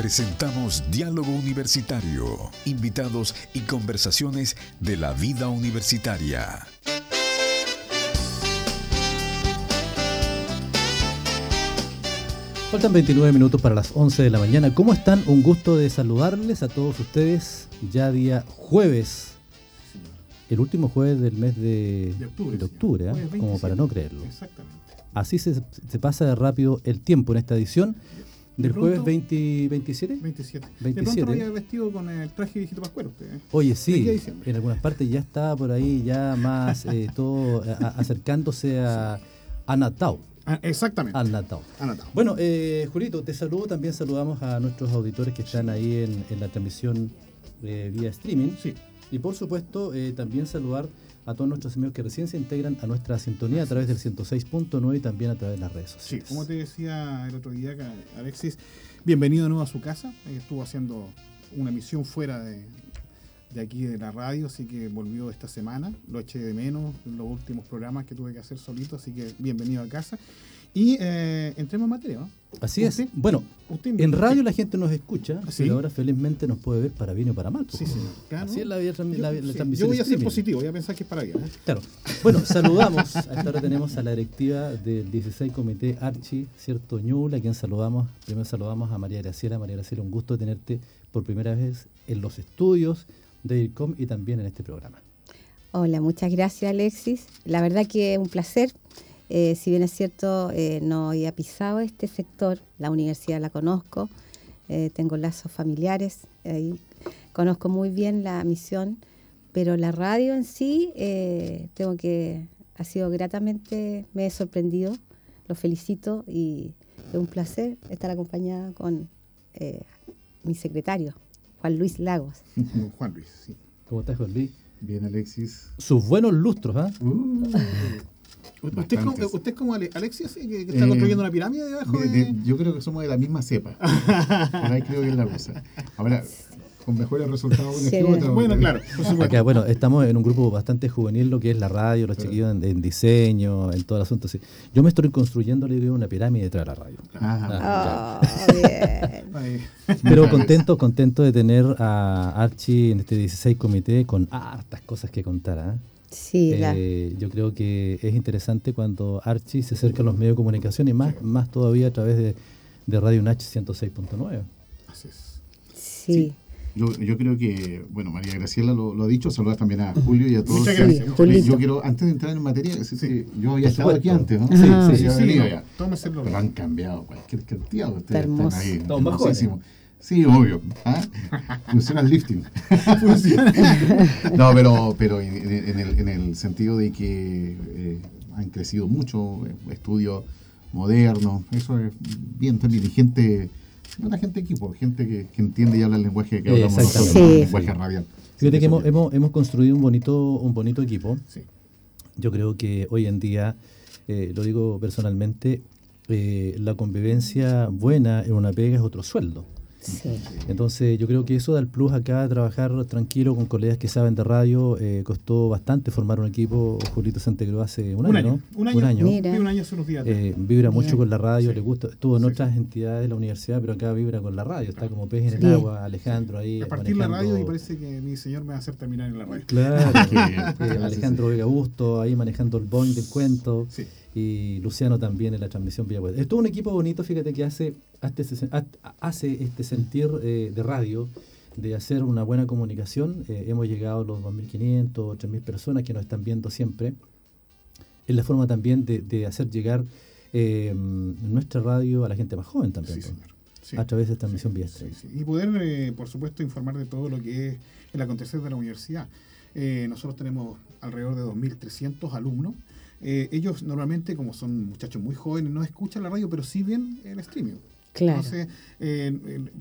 Presentamos Diálogo Universitario, invitados y conversaciones de la vida universitaria. Faltan 29 minutos para las 11 de la mañana. ¿Cómo están? Un gusto de saludarles a todos ustedes ya día jueves. El último jueves del mes de, octubre, ¿eh? como para no creerlo. Exactamente. Así se, se pasa de rápido el tiempo en esta edición ¿Del jueves 20, 27? 27. 27. De pronto había vestido con el traje de viejito pascuero usted. ¿eh? Oye, sí, en algunas partes ya está por ahí, ya más eh, todo acercándose a, a Natal. Ah, exactamente. Al Natal. Bueno, eh, Julito, te saludo. También saludamos a nuestros auditores que están ahí en, en la transmisión eh, vía streaming. Sí. Y por supuesto, también saludar a todos nuestros amigos que recién se integran a nuestra sintonía a través del 106.9 y también a través de las redes sociales. Sí, como te decía el otro día, Alexis, bienvenido de nuevo a su casa. Estuvo haciendo una emisión fuera de, de aquí de la radio, así que volvió esta semana. Lo eché de menos en los últimos programas que tuve que hacer solito, así que bienvenido a casa. Y eh, entremos en materia, ¿no? Así es. Bueno, en radio la gente nos escucha, ¿Sí? pero ahora felizmente nos puede ver para bien o para mal. Sí, sí, claro. Así es la, la, transmisión. Yo voy a ser positivo, voy a pensar que es para bien. ¿eh? Claro. Bueno, saludamos. A esta hora tenemos a la directiva del 16 Comité Archi, ¿cierto? Ñula, a quien saludamos. Primero saludamos a María Graciela. María Graciela, un gusto tenerte por primera vez en los estudios de IRCOM y también en este programa. Hola, muchas gracias Alexis. La verdad que es un placer eh, si bien es cierto, eh, no había pisado este sector, la universidad la conozco, eh, tengo lazos familiares, conozco muy bien la misión, pero la radio en sí, tengo que, ha sido gratamente, me he sorprendido, lo felicito y es un placer estar acompañada con mi secretario, Juan Luis Lagos. Juan Luis, sí. ¿Cómo estás, Juan Luis? Bien, Alexis. Sus buenos lustros, ¿ah? ¿Usted es, como, ¿Usted como Alexis, que, está construyendo una pirámide debajo de, Yo creo que somos de la misma cepa. Por ahí creo que es la cosa. Ahora, con mejores resultados sí. Bueno, claro. Acá, bueno, estamos en un grupo bastante juvenil, lo que es la radio, los chiquillos en, diseño, en todo el asunto. Yo me estoy construyendo una pirámide detrás de la radio. Ah, ah bien. Pero contento, contento de tener a Archie en este 16 comité con hartas cosas que contar. ¿eh? Sí, eh, yo creo que es interesante cuando Archie se acerca a los medios de comunicación y más, más todavía a través de, de Radio Nach 106.9. Así es. Sí. Yo, yo, creo que, bueno, María Graciela lo, ha dicho, saludar también a Julio y a todos. Muchas gracias. yo quiero, antes de entrar en materia, yo había estado aquí antes, ¿no? Sí, sí, sí. ya. Pero han cambiado cualquier cantidad. Ustedes están ahí. Estamos Sí, obvio. ¿ah? Funciona el lifting. no, pero, pero en, el, en, el, sentido de que eh, han crecido mucho, eh, estudios modernos, eso es bien también. Y gente, no la gente equipo, gente que, entiende y habla el lenguaje que hablamos nosotros, el lenguaje radial. Fíjate que hemos, hemos, hemos, construido un bonito, un bonito equipo. Yo creo que hoy en día, eh, lo digo personalmente, la convivencia buena en una pega es otro sueldo. Entonces yo creo que eso da el plus acá, trabajar tranquilo con colegas que saben de radio. Eh, costó bastante formar un equipo. Julito se integró hace un, año, ¿no? Un año. Un año. un año hace unos días. Eh, vibra mucho con la radio, le gusta. Estuvo en otras entidades de la universidad, pero acá vibra con la radio. Está como pez en el agua, Alejandro ahí. A partir de la radio y parece que mi señor me va a hacer terminar en la radio. Claro, Alejandro Vega Busto ahí manejando el boing del cuento. Sí y Luciano también en la transmisión vía web. Es todo un equipo bonito, fíjate que hace, hace este sentir eh, de radio, de hacer una buena comunicación. Eh, hemos llegado a los 2.500, 3.000 personas que nos están viendo siempre. Es la forma también de, hacer llegar eh, nuestra radio a la gente más joven también. A través de esta transmisión vía Y poder, por supuesto, informar de todo lo que es el acontecer de la universidad. nosotros tenemos alrededor de 2.300 alumnos eh, ellos normalmente, como son muchachos muy jóvenes, no escuchan la radio, pero sí ven el streaming. Claro. Entonces,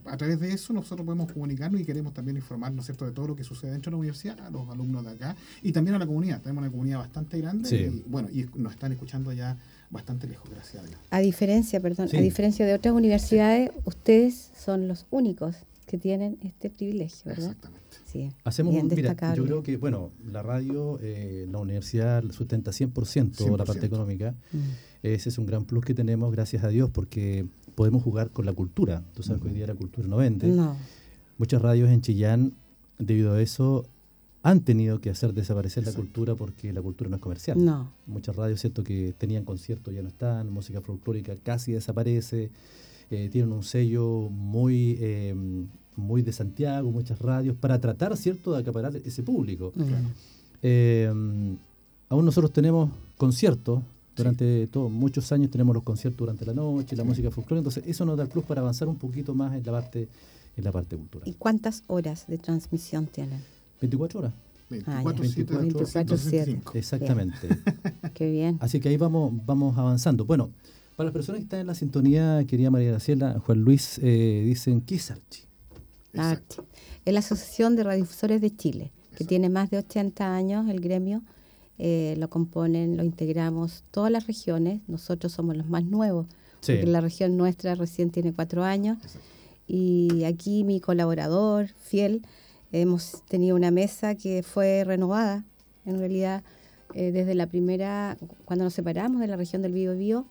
a través de eso nosotros podemos comunicarnos y queremos también informarnos cierto?, de todo lo que sucede dentro de la universidad, a los alumnos de acá y también a la comunidad. Tenemos una comunidad bastante grande y, bueno, y nos están escuchando ya bastante lejos, gracias a Dios. A diferencia, perdón, a diferencia de otras universidades, ustedes son los únicos que tienen este privilegio, ¿verdad? Exactamente. Sí, Hacemos, mira, yo creo que, bueno, la radio, eh, la universidad sustenta 100%, la parte económica. Mm. Ese es un gran plus que tenemos, gracias a Dios, porque podemos jugar con la cultura. Tú sabes que hoy día la cultura no vende. No. Muchas radios en Chillán, debido a eso, han tenido que hacer desaparecer la cultura porque la cultura no es comercial. No. Muchas radios, cierto, que tenían conciertos ya no están, música folclórica casi desaparece, eh, tienen un sello muy, eh, muy de Santiago, muchas radios, para tratar, cierto, de acaparar ese público. Eh, aún nosotros tenemos conciertos, durante todos muchos años tenemos los conciertos durante la noche, la música folclórica, entonces eso nos da el plus para avanzar un poquito más en la parte, en la parte cultural. ¿Y cuántas horas de transmisión tienen? 24 horas. 24, 7, 24, 7. Exactamente. Qué bien. Así que ahí vamos, vamos avanzando. Bueno, para las personas que están en la sintonía, querida María Graciela, Juan Luis, eh, dicen, ¿qué es Archi? Exacto. Es la Asociación de Radiodifusores de Chile, que Exacto. tiene más de 80 años, el gremio. eh, lo componen, lo integramos todas las regiones. Nosotros somos los más nuevos, Sí. porque la región nuestra recién tiene cuatro años. Exacto. Y aquí mi colaborador fiel, hemos tenido una mesa que fue renovada, en realidad, eh, desde la primera, cuando nos separamos de la región del Bío Bío,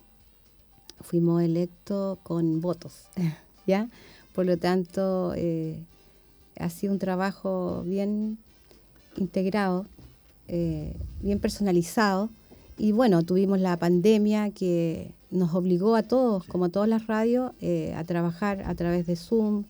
fuimos electos con votos, ¿ya? Por lo tanto, eh, ha sido un trabajo bien integrado, eh, bien personalizado. Y bueno, tuvimos la pandemia que nos obligó a todos, como a todas las radios, eh, a trabajar a través de Zoom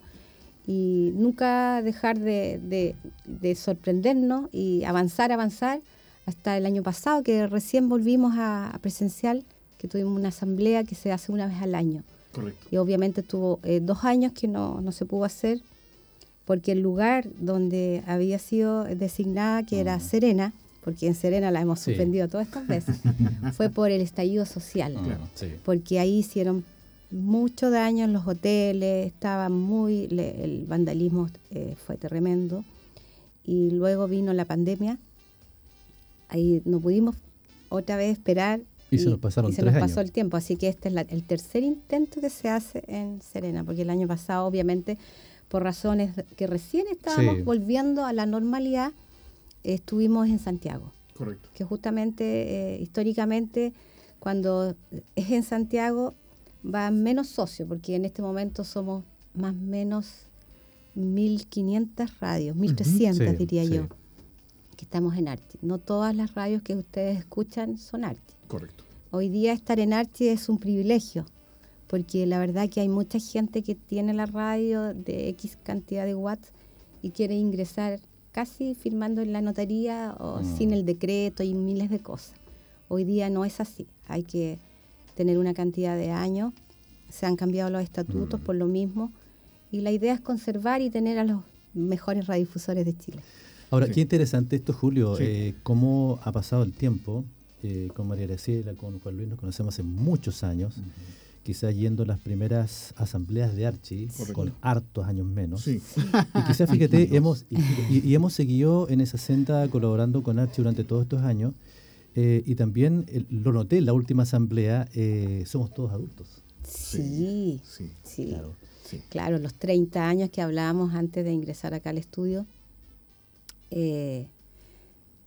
y nunca dejar de, de- de sorprendernos y avanzar, avanzar, hasta el año pasado que recién volvimos a, a presencial, que tuvimos una asamblea que se hace una vez al año. Correcto. Y obviamente tuvo eh, dos años que no, no se pudo hacer porque el lugar donde había sido designada, que era Serena, porque en Serena la hemos Sí. suspendido todas estas veces, fue por el estallido social. Claro, sí. Porque ahí hicieron mucho daño en los hoteles, estaba muy, le- el vandalismo eh, fue tremendo. Y luego vino la pandemia, ahí no pudimos otra vez esperar. Y se nos pasaron y se tres nos años. pasó el tiempo, así que este es la- el tercer intento que se hace en Serena, porque el año pasado, obviamente, por razones que recién estábamos Sí. volviendo a la normalidad, estuvimos en Santiago Correcto. que justamente eh, históricamente cuando es en Santiago va menos socios, porque en este momento somos más o menos 1.500 radios, 1.300 Sí, diría sí. yo, que estamos en Arti. No todas las radios que ustedes escuchan son Arti. Correcto. Hoy día estar en Arti es un privilegio, porque la verdad que hay mucha gente que tiene la radio de X cantidad de watts y quiere ingresar casi firmando en la notaría o Mm. sin el decreto y miles de cosas. Hoy día no es así, hay que tener una cantidad de años, se han cambiado los estatutos Mm. por lo mismo y la idea es conservar y tener a los mejores radiodifusores de Chile. Ahora, Sí. qué interesante esto, Julio, Sí. eh, cómo ha pasado el tiempo. Eh, con María Graciela, con Juan Luis, nos conocemos hace muchos años, quizás yendo a las primeras asambleas de Archie, Correcto. con hartos años menos. Sí. Y quizás, fíjate, hemos, y, y- y hemos seguido en esa senda colaborando con Archie durante todos estos años. eh, y también eh, lo noté en la última asamblea, eh, somos todos adultos. Sí, Sí. sí. Claro. Sí. Claro, los 30 años que hablábamos antes de ingresar acá al estudio, eh,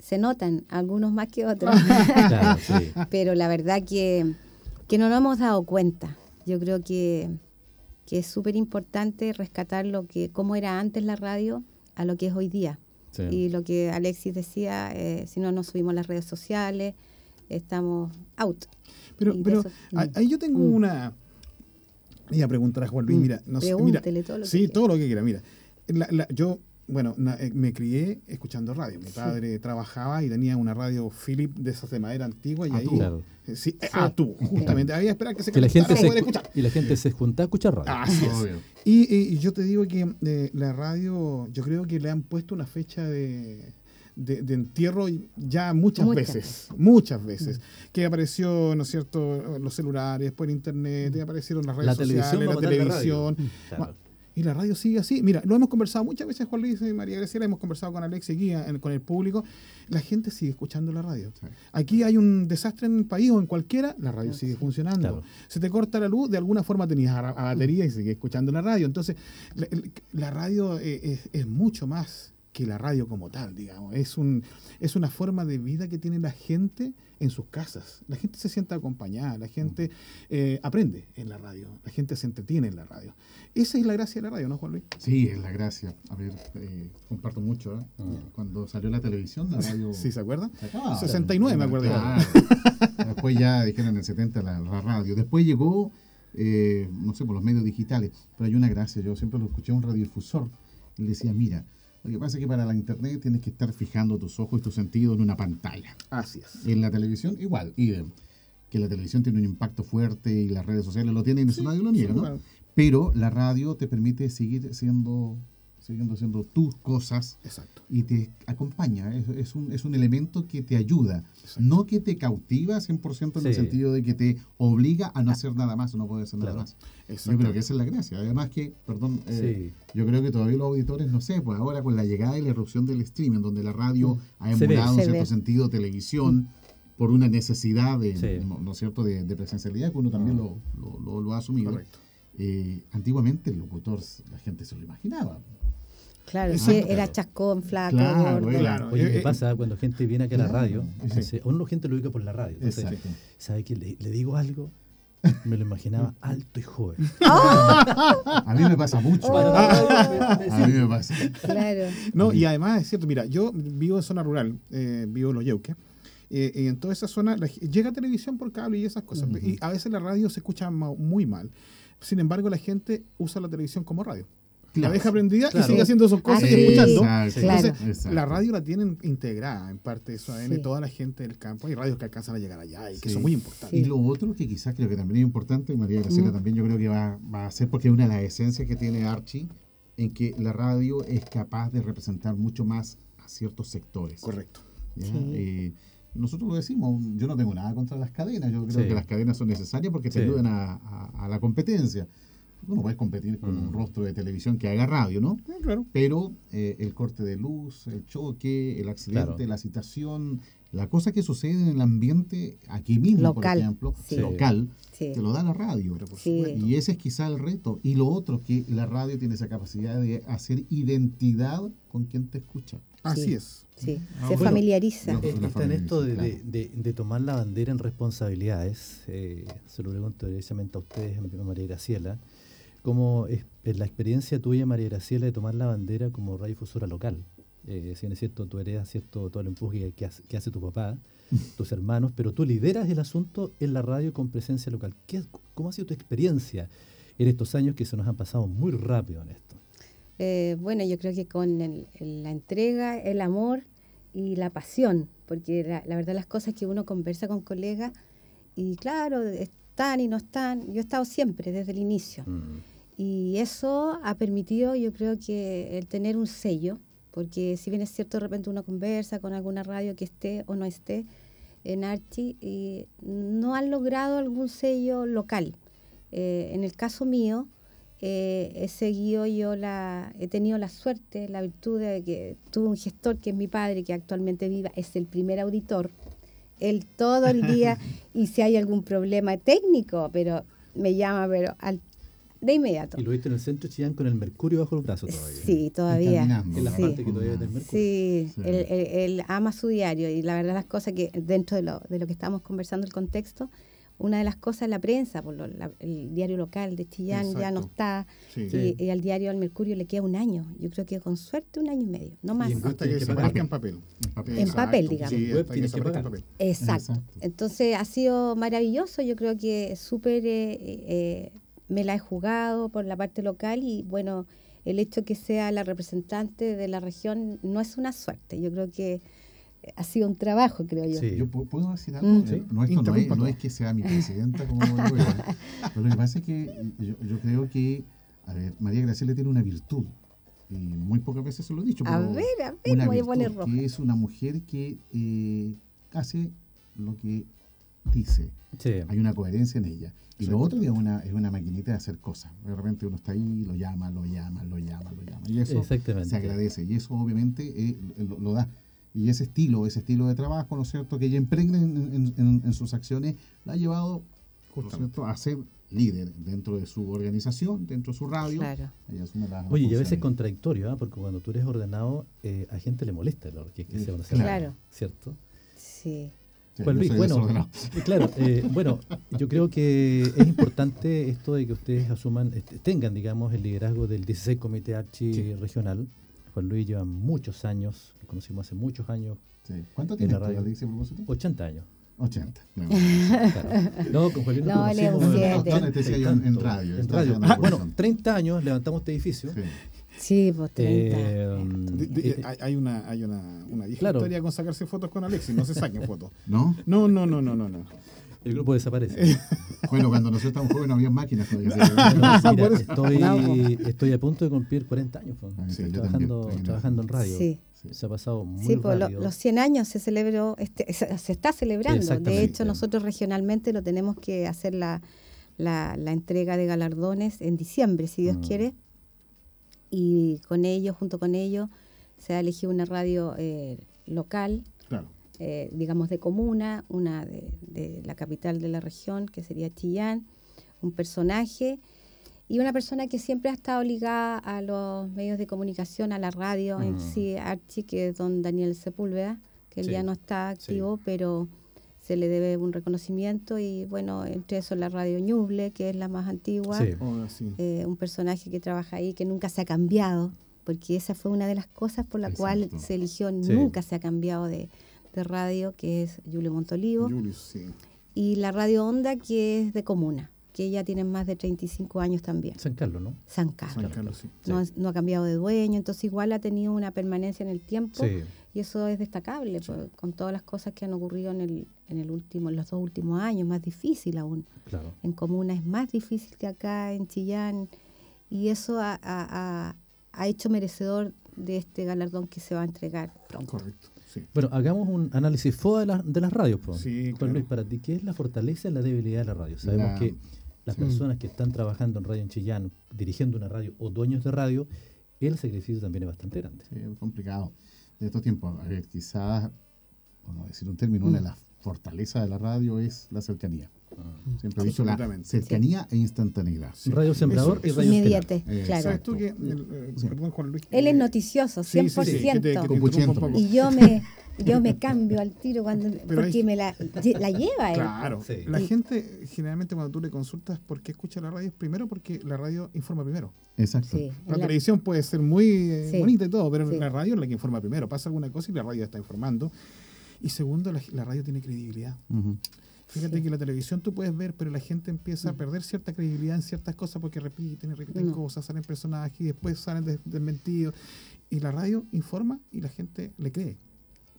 se notan, algunos más que otros, Claro, sí. pero la verdad que, que no nos hemos dado cuenta. Yo creo que, que es súper importante rescatar lo que, cómo era antes la radio a lo que es hoy día. Sí. Y lo que Alexis decía, eh, si no nos subimos a las redes sociales, estamos out. Pero, pero eso- ahí yo tengo Mm. una. Iba a preguntar a Juan Luis, Mm. mira, no sé, mira. Todo lo que sí, quiera. todo lo que quiera, mira. La- la- yo, bueno, na- eh, me crié escuchando radio. Mi padre trabajaba y tenía una radio Philip de esas de madera antigua y Ah, ahí. tú. Claro. Sí, ah, tú, justamente. Había que esperar que se Que la gente se, escuchar. y la gente se junta a escuchar radio. Así es. Y, y yo te digo que eh, la radio, yo creo que le han puesto una fecha de, de, de entierro y ya muchas, Muchas veces, muchas veces, que apareció, ¿no es cierto?, los celulares, después el internet, y aparecieron las redes La televisión sociales, a la radio. televisión. Claro. Y la radio sigue así. Mira, lo hemos conversado muchas veces, Juan Luis y María Graciela, hemos conversado con Alex y Guía, en- con el público. La gente sigue escuchando la radio. Sí. Aquí hay un desastre en el país o en cualquiera, la radio sigue funcionando. Claro. Se te corta la luz, de alguna forma tenías a, a batería y sigues escuchando la radio. Entonces, la, radio eh, es, es mucho más que la radio como tal, digamos. Es, un, es una forma de vida que tiene la gente en sus casas. La gente se siente acompañada, la gente eh, aprende en la radio, la gente se entretiene en la radio. Esa es la gracia de la radio, ¿no, Juan Luis? Sí, es la gracia. A ver, eh, comparto mucho. ¿eh? Cuando salió la televisión, la radio. ¿Sí se acuerdan? se acababa. 69 me acuerdo. Claro. Después ya dijeron en el 70 la, la radio. Después llegó, eh, no sé, por los medios digitales. Pero hay una gracia. Yo siempre lo escuché a un radiodifusor. Él decía, mira, lo que pasa es que para la internet tienes que estar fijando tus ojos y tus sentidos en una pantalla. Así es. En la televisión, igual, idem. Que la televisión tiene un impacto fuerte y las redes sociales lo tienen y eso nadie lo niega, sí, ¿no? claro. Pero la radio te permite seguir siendo, siguiendo haciendo tus cosas Exacto. y te acompaña. Es, es un, es un elemento que te ayuda, Exacto. no que te cautiva 100% en el sentido de que te obliga a no hacer nada más o no poder hacer nada Claro. más. Yo creo que esa es la gracia. Además que, perdón, eh, Sí. yo creo que todavía los auditores, no sé, pues ahora con la llegada y la erupción del streaming, donde la radio ha Se ve. emulado en cierto ve. sentido televisión por una necesidad de, Sí. ¿no, no es cierto? de, de presencialidad que uno también lo, lo- lo- lo ha asumido. Correcto. Eh, antiguamente el locutor, la gente se lo imaginaba. Claro, era chascón, flaco, Claro, gordo. era- Claro. Oye, ¿qué pasa cuando gente viene aquí a la radio? Entonces, a uno gente lo ubica por la radio. Entonces, Exacto. ¿sabe que le, le digo algo? Me lo imaginaba alto y joven. A mí me pasa mucho. Oh. A mí me pasa. Claro. No, y además es cierto, mira, yo vivo en zona rural, eh, vivo en Los Yeuques, eh, y en toda esa zona la llega televisión por cable y esas cosas, y a veces la radio se escucha muy mal. Sin embargo, la gente usa la televisión como radio. La deja prendida Claro. y sigue haciendo sus cosas Ah, y escuchando. Exacto, la radio la tienen integrada en parte de su ADN, Sí. toda la gente del campo. Hay radios que alcanzan a llegar allá y que Sí. son muy importantes. Y lo otro que quizás creo que también es importante, y María Graciela Mm. también yo creo que va, va a ser porque es una de las esencias que tiene Archie, en que la radio es capaz de representar mucho más a ciertos sectores. Correcto. ¿ya? Sí. Eh, nosotros lo decimos, yo no tengo nada contra las cadenas, yo creo Sí. que las cadenas son necesarias porque te Sí. ayudan a, a- a la competencia. Tú no puedes competir con un Mm. rostro de televisión que haga radio, ¿no? Ah, claro. Pero eh, el corte de luz, el choque, el accidente, Claro. la citación, la cosa que sucede en el ambiente aquí mismo, Local, por ejemplo, sí. local, Sí. te lo da la radio. Pero por Sí. supuesto. Y ese es quizá el reto. Y lo otro, que la radio tiene esa capacidad de hacer identidad con quien te escucha. Así Sí. es. Sí, Ah, se bueno. familiariza. No. Eh, Está en esto de, familia, de- de- de tomar la bandera en responsabilidades. eh, se lo pregunto directamente a ustedes, a María Graciela. ¿Cómo es, es la experiencia tuya, María Graciela, de tomar la bandera como radiodifusora local? Eh, si bien es cierto, tú heredas cierto, todo el empuje que hace, que hace tu papá, tus hermanos, pero tú lideras el asunto en la radio con presencia local. ¿Qué, ¿Cómo ha sido tu experiencia en estos años que se nos han pasado muy rápido en esto? Eh, bueno, yo creo que con el- el- la entrega, el amor y la pasión, porque la, la verdad las cosas que uno conversa con colegas y claro, están y no están, yo he estado siempre desde el inicio. Y eso ha permitido, yo creo que el tener un sello, porque si bien es cierto, de repente uno conversa con alguna radio que esté o no esté en Archie, y no han logrado algún sello local. Eh, en el caso mío, eh, he seguido yo la, he tenido la suerte, la virtud de que tuve un gestor que es mi padre, que actualmente viva, es el primer auditor. Él todo el día, y si hay algún problema técnico, pero me llama, pero al, de inmediato. Y lo viste en el centro Chillán con el mercurio bajo los brazos todavía. Sí, todavía. En la Sí. parte que todavía mercurio. Sí, Sí. Él, él- él ama su diario y la verdad las cosas que dentro de lo, de lo que estábamos conversando, el contexto, una de las cosas es la prensa, por lo- la- el diario local de Chillán ya no está Sí. Y, y al diario al Mercurio le queda un año, yo creo que con suerte un año y medio, no más. Y en Hasta que que desaparezca pagar. en papel. En papel. En papel, digamos. Sí, hasta que desaparezca en papel. Exacto. Exacto. Entonces ha sido maravilloso, yo creo que súper, eh, eh, me la he jugado por la parte local y bueno, el hecho que sea la representante de la región no es una suerte, yo creo que ha sido un trabajo, creo yo. Sí. Yo pu- puedo decir algo. Mm. Eh, Sí. No, esto no, es, no es que sea mi presidenta, como digo yo. Pero lo que pasa es que yo, yo creo que, a ver, María Graciela tiene una virtud. Y muy pocas veces se lo he dicho. A pero ver, a ver, una voy a poner roja. que es una mujer que eh, hace lo que dice. Sí. Hay una coherencia en ella. Y lo otro es una, es una maquinita de hacer cosas. De repente uno está ahí, lo llama, lo llama, lo llama, lo llama. Y eso se agradece. Y eso obviamente eh, lo, lo da. Y ese estilo, ese estilo de trabajo, ¿no es cierto?, que ella impregna en, en- en- en sus acciones, la ha llevado, ¿no cierto?, a ser líder dentro de su organización, dentro de su radio. Claro. Oye, y a veces es contradictorio, ¿ah? porque cuando tú eres ordenado, eh, a gente le molesta lo que, que sea una Claro. Claro. ¿cierto? Sí. Yo Luis, bueno, eh, claro, eh, bueno, yo creo que es importante esto de que ustedes asuman, este, tengan, digamos, el liderazgo del 16 Comité Archi Sí. Regional. Juan Luis lleva muchos años, lo conocimos hace muchos años, Sí. ¿Cuánto En tiene la radio. Propósito? 80 años. 80. No, Claro. No, con Juan Luis No, yo en- en radio, en radio. Ah, bueno, razón. 30 años levantamos este edificio. Sí. Sí, pues 30. Eh, De- de- eh, hay- hay una, hay una, una vieja Claro. historia con sacarse fotos con Alexis, no se saquen fotos. ¿No? No, no, no, no, no, no. El grupo desaparece. Bueno, cuando nosotros estábamos jóvenes no había máquinas todavía. Mira, estoy, estoy a punto de cumplir 40 años. pues. Ah, sí, trabajando, también. trabajando en radio. Sí. Se ha pasado muy Sí, pues lo- rápido. los 100 años se celebró, este, se, se está celebrando. De hecho, nosotros regionalmente lo tenemos que hacer la, la, la entrega de galardones en diciembre, si Dios Mm. quiere. Y con ello, junto con ello, se ha elegido una radio eh, local. Eh, digamos de comuna, una de, de la capital de la región, que sería Chillán, un personaje y una persona que siempre ha estado ligada a los medios de comunicación, a la radio en Mm. sí, Archie, que es don Daniel Sepúlveda, que él Sí, ya no está activo, pero se le debe un reconocimiento y bueno, entre eso la radio Ñuble, que es la más antigua, Sí. Oh, sí. eh, un personaje que trabaja ahí, que nunca se ha cambiado, porque esa fue una de las cosas por la cual se eligió, Sí. nunca se ha cambiado de, de radio, que es Julio Montolivo, Julius, sí. y la radio Onda, que es de Comuna, que ya tienen más de 35 años también, San Carlos, ¿no? San San Carlos. Carlos, sí. No, no ha cambiado de dueño, entonces igual ha tenido una permanencia en el tiempo Sí. y eso es destacable pues, con todas las cosas que han ocurrido en el, en el último, en los dos últimos años, más difícil aún. Claro. En Comuna es más difícil que acá, en Chillán, y eso ha, ha- ha- ha hecho merecedor de este galardón que se va a entregar pronto. Correcto, sí. Bueno, hagamos un análisis FOA de, las- de las radios. pues. Sí, Juan claro. Luis, para ti, ¿qué es la fortaleza y la debilidad de la radio? Sabemos La- que las Sí. personas que están trabajando en Radio en Chillán, dirigiendo una radio o dueños de radio, el sacrificio también es bastante grande. Sí, es complicado. De estos tiempos, a ver, quizás, por no decir un término, una de las fortalezas de la radio es la cercanía. Siempre he dicho la Absolutamente. cercanía e instantaneidad. Radio Sembrador Eso- y Radio. Inmediate, Eh, claro. ¿Sabes tú que, eh, Sí. perdón Juan Luis? Él es eh, noticioso, sí, sí, 100%. sí, que te- que te. Y yo me, yo me cambio al tiro cuando Pero porque hay- me la, la lleva él. Claro. Sí. La Y- gente, generalmente, cuando tú le consultas por qué escucha la radio, es primero porque la radio informa primero. Exacto. Sí, La, la- televisión puede ser muy eh, Sí. bonita y todo, pero Sí. la radio es la que informa primero. Pasa alguna cosa y la radio está informando. Y segundo, la, la radio tiene credibilidad. Ujú. Fíjate Sí. que la televisión tú puedes ver, pero la gente empieza a Mm. perder cierta credibilidad en ciertas cosas porque repiten y repiten No. cosas, salen personajes y después salen des- desmentidos. Y la radio informa y la gente le cree.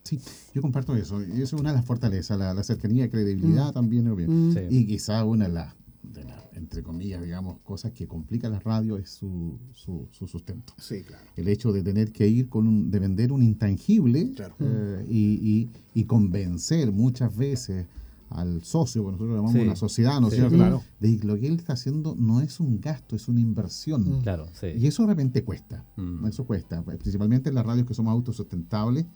Sí, yo comparto eso. Y eso es una de las fortalezas, la, la cercanía credibilidad también. obvio. Mm. Sí. Y quizá una de las, de entre comillas, digamos, cosas que complica la radio es su, su, su sustento. Sí, claro. El hecho de tener que ir con un, de vender un intangible Claro. eh, y, y- y convencer muchas veces al socio, porque nosotros llamamos Sí. una sociedad, ¿no es Sí, cierto? claro. De lo que él está haciendo no es un gasto, es una inversión. Mm. Claro, sí. Y eso de repente cuesta. Mm. Eso cuesta. Principalmente en las radios que somos autosustentables,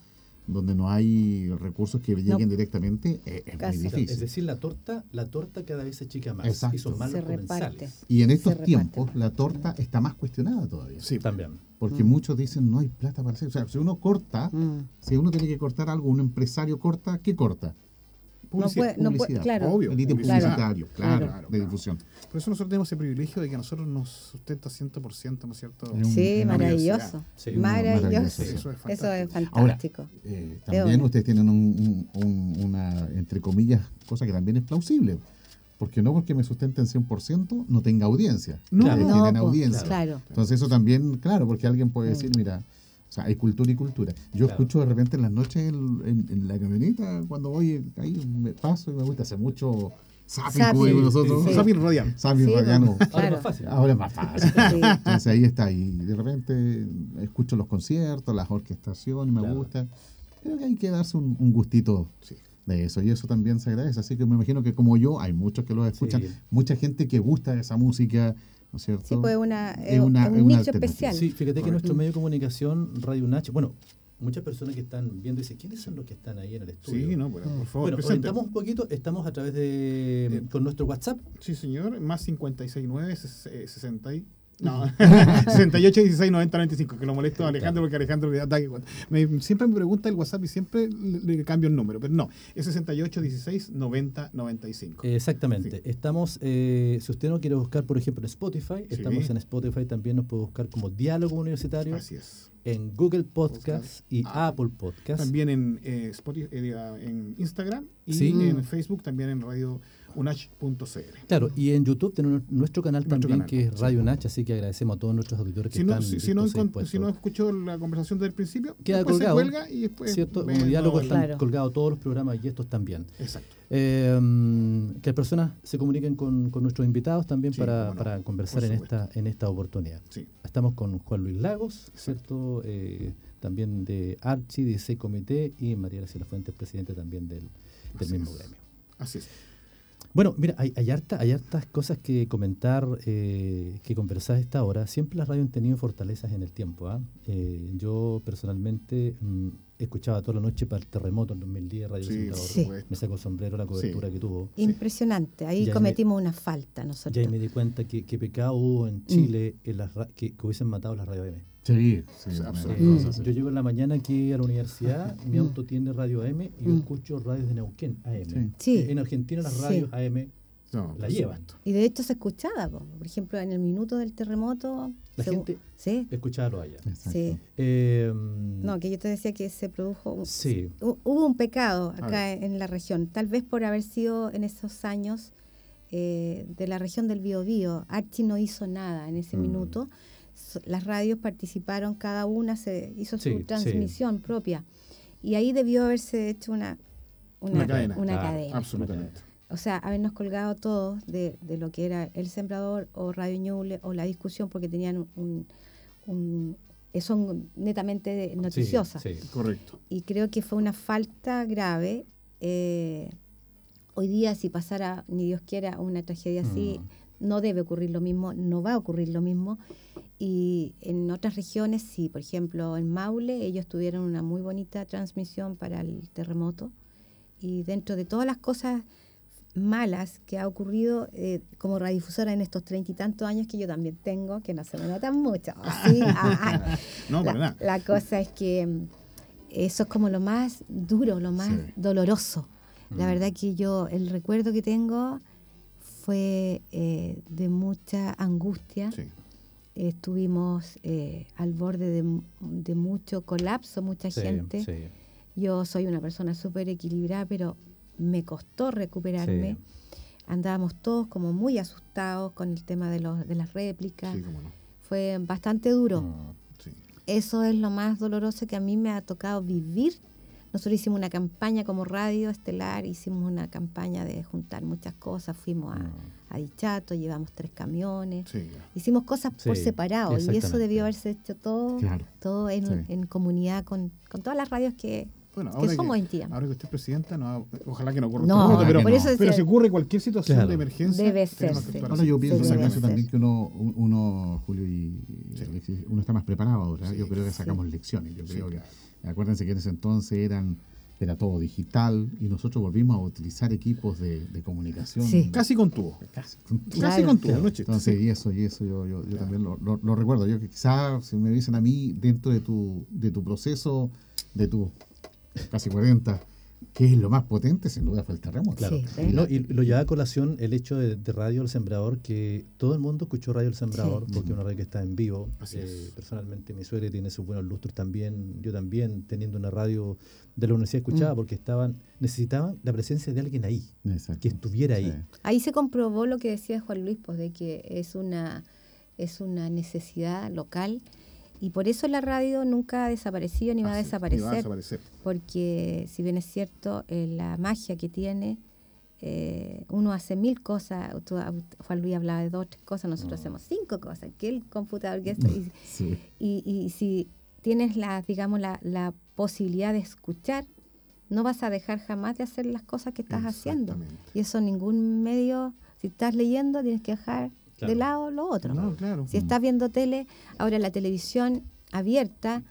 donde no hay recursos que lleguen directamente, eh, es muy Es difícil. decir, la torta, la torta cada vez se chica más Exacto. y son más Se reparte. Y en estos reparte. tiempos la torta está más cuestionada todavía. Sí. También. Porque Mm. muchos dicen no hay plata para hacer. O sea, si uno corta, Mm. si uno tiene que cortar algo, un empresario corta, ¿qué corta? Publicidad. puede- no puede- Publicidad. claro. Obvio. El publicitario, claro, Claro, de difusión. Por eso nosotros tenemos ese privilegio de que a nosotros nos sustenta 100%, ¿no es cierto? Un- Sí, maravilloso. Sí, maravilloso. Eso es Eso es Ahora, fantástico. Eh, también ustedes tienen un- un- un- una, entre comillas, cosa que también es plausible. Porque no porque me sustenten 100% no tenga audiencia. No, no. tienen po, audiencia. claro. Entonces eso también, claro, porque alguien puede decir, mira, sea, hay cultura y cultura. Yo Claro. escucho de repente en las noches en, en- en la camioneta, cuando voy ahí, me paso y me gusta hacer mucho zapping, como nosotros. sí. Sí, radiano. Ahora es más fácil. Ahora es más fácil. Sí. Entonces ahí está. Y de repente escucho los conciertos, las orquestaciones, me Claro. gusta. Creo que hay que darse un, un gustito Sí. de eso. Y eso también se agradece. Así que me imagino que como yo, hay muchos que lo escuchan. Sí. Mucha gente que gusta de esa música, ¿no es cierto? Sí, pues una, Es una- un nicho especial. Sí, fíjate que nuestro medio de comunicación, Radio Nach, bueno, muchas personas que están viendo dicen, ¿quiénes son los que están ahí en el estudio? Sí, no, bueno, por favor, Bueno, presente. orientamos un poquito, estamos a través de, Eh, con nuestro WhatsApp, Sí, señor. Más 569 60 No, 68 16 90 95, que lo molesto a Alejandro porque Alejandro le da me, siempre me pregunta el WhatsApp y siempre le, cambio el número, pero no, es 68 16 90 95. Exactamente. Estamos, eh, si usted no quiere buscar, por ejemplo, en Spotify, estamos en Spotify, también nos puede buscar como Diálogo Universitario. Así es. En Google Podcast, y ah. Apple Podcast. También en, eh, Spotify, eh, en Instagram y en Facebook, también en Radio unach.cl. Claro, y en YouTube tenemos nuestro canal también, que es Radio Unach, así que agradecemos a todos nuestros auditores que si están si, si, no, si no escuchó la conversación del principio, queda colgado. Se cuelga y después ¿cierto? Como diálogo están colgados todos los programas y estos también. Exacto. Eh, que las personas se comuniquen con, con nuestros invitados también para, para, conversar en esta, en esta oportunidad. Sí. Estamos con Juan Luis Lagos, ¿cierto? Eh, también de Archi, de ese comité, y María Graciela Fuentes, presidente también del, del mismo gremio. Así es. Bueno, mira, hay, hay, harta, hay hartas cosas que comentar, eh, que conversar a esta hora. Siempre las radios han tenido fortalezas en el tiempo. ¿ah? Eh, yo personalmente mm, escuchaba toda la noche para el terremoto en 2010, Radio sí, sí. Me sacó el sombrero la cobertura que tuvo. Impresionante, ahí cometimos una falta nosotros. Ya me di cuenta que, que pecado hubo en mm. Chile en las, que, que, hubiesen matado las radio M. Sí, sí, absolutamente. Yo llego en la mañana aquí a la universidad, mi auto tiene radio AM y yo mm. escucho radios de Neuquén AM. Sí. En Argentina las radios AM la llevan. Y de hecho se escuchaba, por ejemplo, en el minuto del terremoto. La gente ¿sí? escuchaba allá. Sí. Eh, no, que yo te decía que se produjo. Sí. Hubo un pecado acá en la región, tal vez por haber sido en esos años eh, de la región del Biobío. Archie no hizo nada en ese mm. minuto las radios participaron, cada una se hizo su transmisión propia. Y ahí debió haberse hecho una, una, cadena. Absolutamente. O sea, habernos colgado todos de, de, lo que era El Sembrador o Radio Ñuble o la discusión porque tenían un, un, son netamente noticiosas. Sí, correcto. Y creo que fue una falta grave. Eh, hoy día, si pasara, ni Dios quiera, una tragedia así, mm. No debe ocurrir lo mismo, no va a ocurrir lo mismo. Y en otras regiones, sí, por ejemplo, en Maule, ellos tuvieron una muy bonita transmisión para el terremoto. Y dentro de todas las cosas malas que ha ocurrido eh, como radiodifusora en estos treinta y tantos años que yo también tengo, que no se me notan mucho. Ah. no, la cosa es que mm, eso es como lo más duro, lo más doloroso. La mm. verdad que yo, el recuerdo que tengo fue eh, de mucha angustia. Sí estuvimos eh, al borde de, mucho colapso, mucha gente. Yo soy una persona súper equilibrada, pero me costó recuperarme. Andábamos todos como muy asustados con el tema de, los, de las réplicas. Fue bastante duro. Eso es lo más doloroso que a mí me ha tocado vivir. Nosotros hicimos una campaña como Radio Estelar, hicimos una campaña de juntar muchas cosas, fuimos a... Mm. a Dichato, llevamos tres camiones, hicimos cosas por separado y eso debió haberse hecho todo, todo en, comunidad con, todas las radios que, somos en Ahora que usted es presidenta, no, ojalá que no ocurra no, pero, pero si ocurre cualquier situación de emergencia, debe ser. Ahora yo pienso también que uno, uno, Julio y uno está más preparado ahora. yo creo que sacamos lecciones. Yo creo que, acuérdense que en ese entonces eran era todo digital y nosotros volvimos a utilizar equipos de, comunicación. Casi con tubo. Casi, Casi con tubo, Entonces, y eso, y eso yo, yo, yo también lo, lo, recuerdo. Yo que quizás, si me dicen a mí, dentro de tu, de tu proceso, de tu casi 40 que es lo más potente, sin duda fue el terremoto. Claro. y, lo, y, lo, lleva a colación el hecho de, Radio El Sembrador, que todo el mundo escuchó Radio El Sembrador, porque es una radio que está en vivo. Eh, personalmente, mi suegra tiene sus buenos lustros también. Yo también, teniendo una radio de la universidad, escuchaba, mm. porque estaban necesitaban la presencia de alguien ahí, que estuviera ahí. Ahí se comprobó lo que decía Juan Luis, pues de que es una, es una necesidad local y por eso la radio nunca ha desaparecido ni, va, a desaparecer, Porque si bien es cierto, eh, la magia que tiene, eh, uno hace mil cosas, Juan Luis hablaba de dos, tres cosas, nosotros hacemos cinco cosas, que el computador, que esto, y, y, si tienes la, digamos, la, la posibilidad de escuchar, no vas a dejar jamás de hacer las cosas que estás haciendo. Y eso ningún medio, si estás leyendo, tienes que dejar de lado lo otro. Si estás viendo tele, ahora la televisión abierta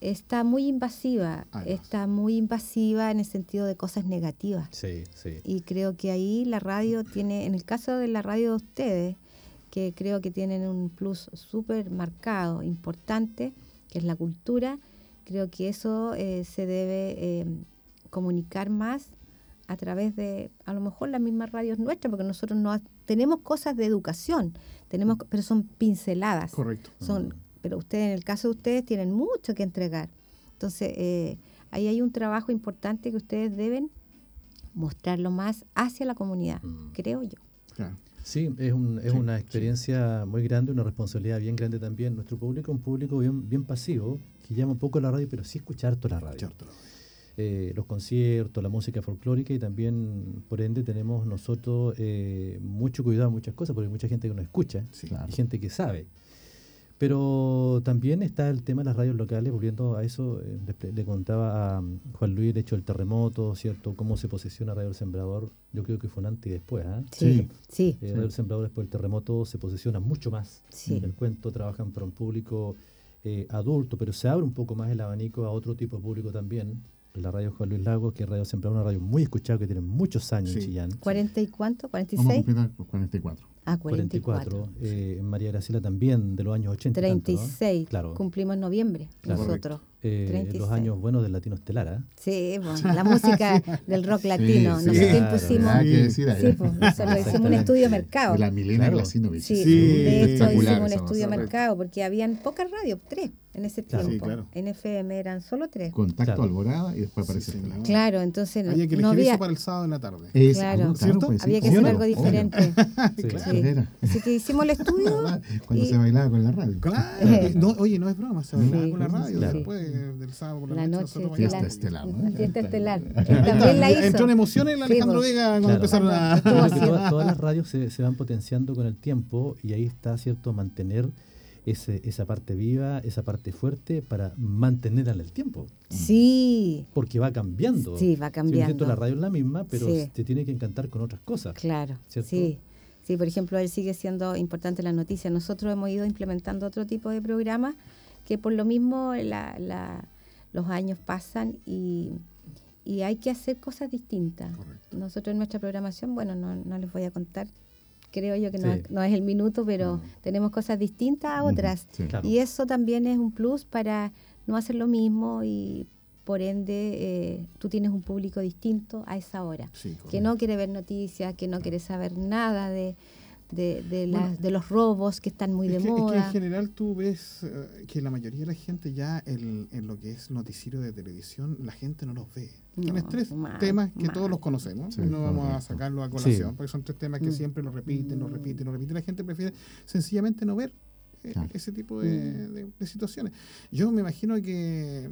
está muy invasiva, está muy invasiva en el sentido de cosas negativas. Sí, sí. Y creo que ahí la radio tiene, en el caso de la radio de ustedes, que creo que tienen un plus súper marcado, importante, que es la cultura. Creo que eso eh, se debe eh, comunicar más a través de a lo mejor las mismas radios nuestras, porque nosotros no tenemos cosas de educación, tenemos pero son pinceladas. Correcto. Son, pero ustedes, en el caso de ustedes, tienen mucho que entregar. Entonces, eh, ahí hay un trabajo importante que ustedes deben mostrarlo más hacia la comunidad, Mm. creo yo. Claro. Sí, es, un- es Sí, una sí. experiencia muy grande, una responsabilidad bien grande también. Nuestro público es un público bien, bien pasivo, que llama un poco a la radio, pero sí escuchar harto la radio. Cierto. Eh, los conciertos, la música folclórica y también, por ende, tenemos nosotros eh, mucho cuidado en muchas cosas, porque hay mucha gente que nos escucha Sí. Claro. y gente que sabe. Pero también está el tema de las radios locales, volviendo a eso, eh, le, le contaba a um, Juan Luis el hecho del terremoto, ¿cierto? Cómo se posiciona Radio El Sembrador, yo creo que fue un antes y después, ¿ah? Sí, sí, Eh, Radio El Sembrador después del terremoto se posiciona mucho más. Sí. En el cuento trabajan para un público eh, adulto, pero se abre un poco más el abanico a otro tipo de público también. La radio Juan Luis Lagos, que es Radio Sembrador, una radio muy escuchada que tiene muchos años Sí. en Chillán. ¿40 y cuánto? Vamos a ¿46? completar los 44. Ah, 44. 44. eh, María Graciela también, de los años 80. y tanto, ¿no? 36. Claro. Cumplimos en noviembre Claro. nosotros. Eh, 36. los años buenos del Latino Estelar, ¿ah? Sí, bueno, la música del rock latino. sí, Nosotros claro, impusimos. Que decir ahí. Sí, pues, nosotros hicimos un estudio de mercado. La Milena Claro. Sí, Sí, de hecho hicimos un estudio de mercado porque habían pocas radios, tres en ese tiempo. Sí, claro. En FM eran solo tres. Contacto Claro. Alborada y después aparece Sí, lado. Claro, entonces no, Había que no elegir había, eso para el sábado en la tarde. Es- Claro. ¿Cierto? pues sí, había que ¿sí hacer algo diferente. Sí. Claro, Sí. era. Así que hicimos el estudio. Cuando y- se bailaba con la radio. Claro. No, oye, no es broma, se bailaba Sí, con la radio después del sábado por la, La noche. noche, sí, Fiesta la- estelar. ¿no? Fiesta estelar. También la hizo. Entró en emociones el Sí, Alejandro pues. Vega cuando empezaron a... Todas, las radios se, se van potenciando con el tiempo y ahí está, ¿cierto?, mantener ese, esa parte viva, esa parte fuerte para mantenerla en el tiempo. Sí, Porque va cambiando. sí, va bien es cierto, cambiando. la radio es la misma, pero Sí. te tiene que encantar con otras cosas. Claro, ¿Cierto? sí. Sí, por ejemplo, él sigue siendo importante la noticia. Nosotros hemos ido implementando otro tipo de programas que por lo mismo la- la- los años pasan y, y hay que hacer cosas distintas. Correcto. Nosotros en nuestra programación, bueno, no, no les voy a contar, creo yo que no, Sí. no es el minuto, pero tenemos cosas distintas a otras. Sí. Claro. Y eso también es un plus para no hacer lo mismo y por ende eh, tú tienes un público distinto a esa hora Sí, que no quiere ver noticias, que no quiere saber nada de, de, de, Bueno, las- de los robos que están muy es de que, es que moda. en general tú ves eh, que la mayoría de la gente ya el- en lo que es noticiero de televisión, la gente no los ve. No, Tienes tres mal, temas que mal. todos los conocemos. Sí, no vamos a sacarlo a colación, Sí. porque son tres temas que Mm. siempre lo repiten, lo repiten, lo repiten. La gente prefiere sencillamente no ver eh, Claro. ese tipo de, Mm. de- de situaciones. Yo me imagino que,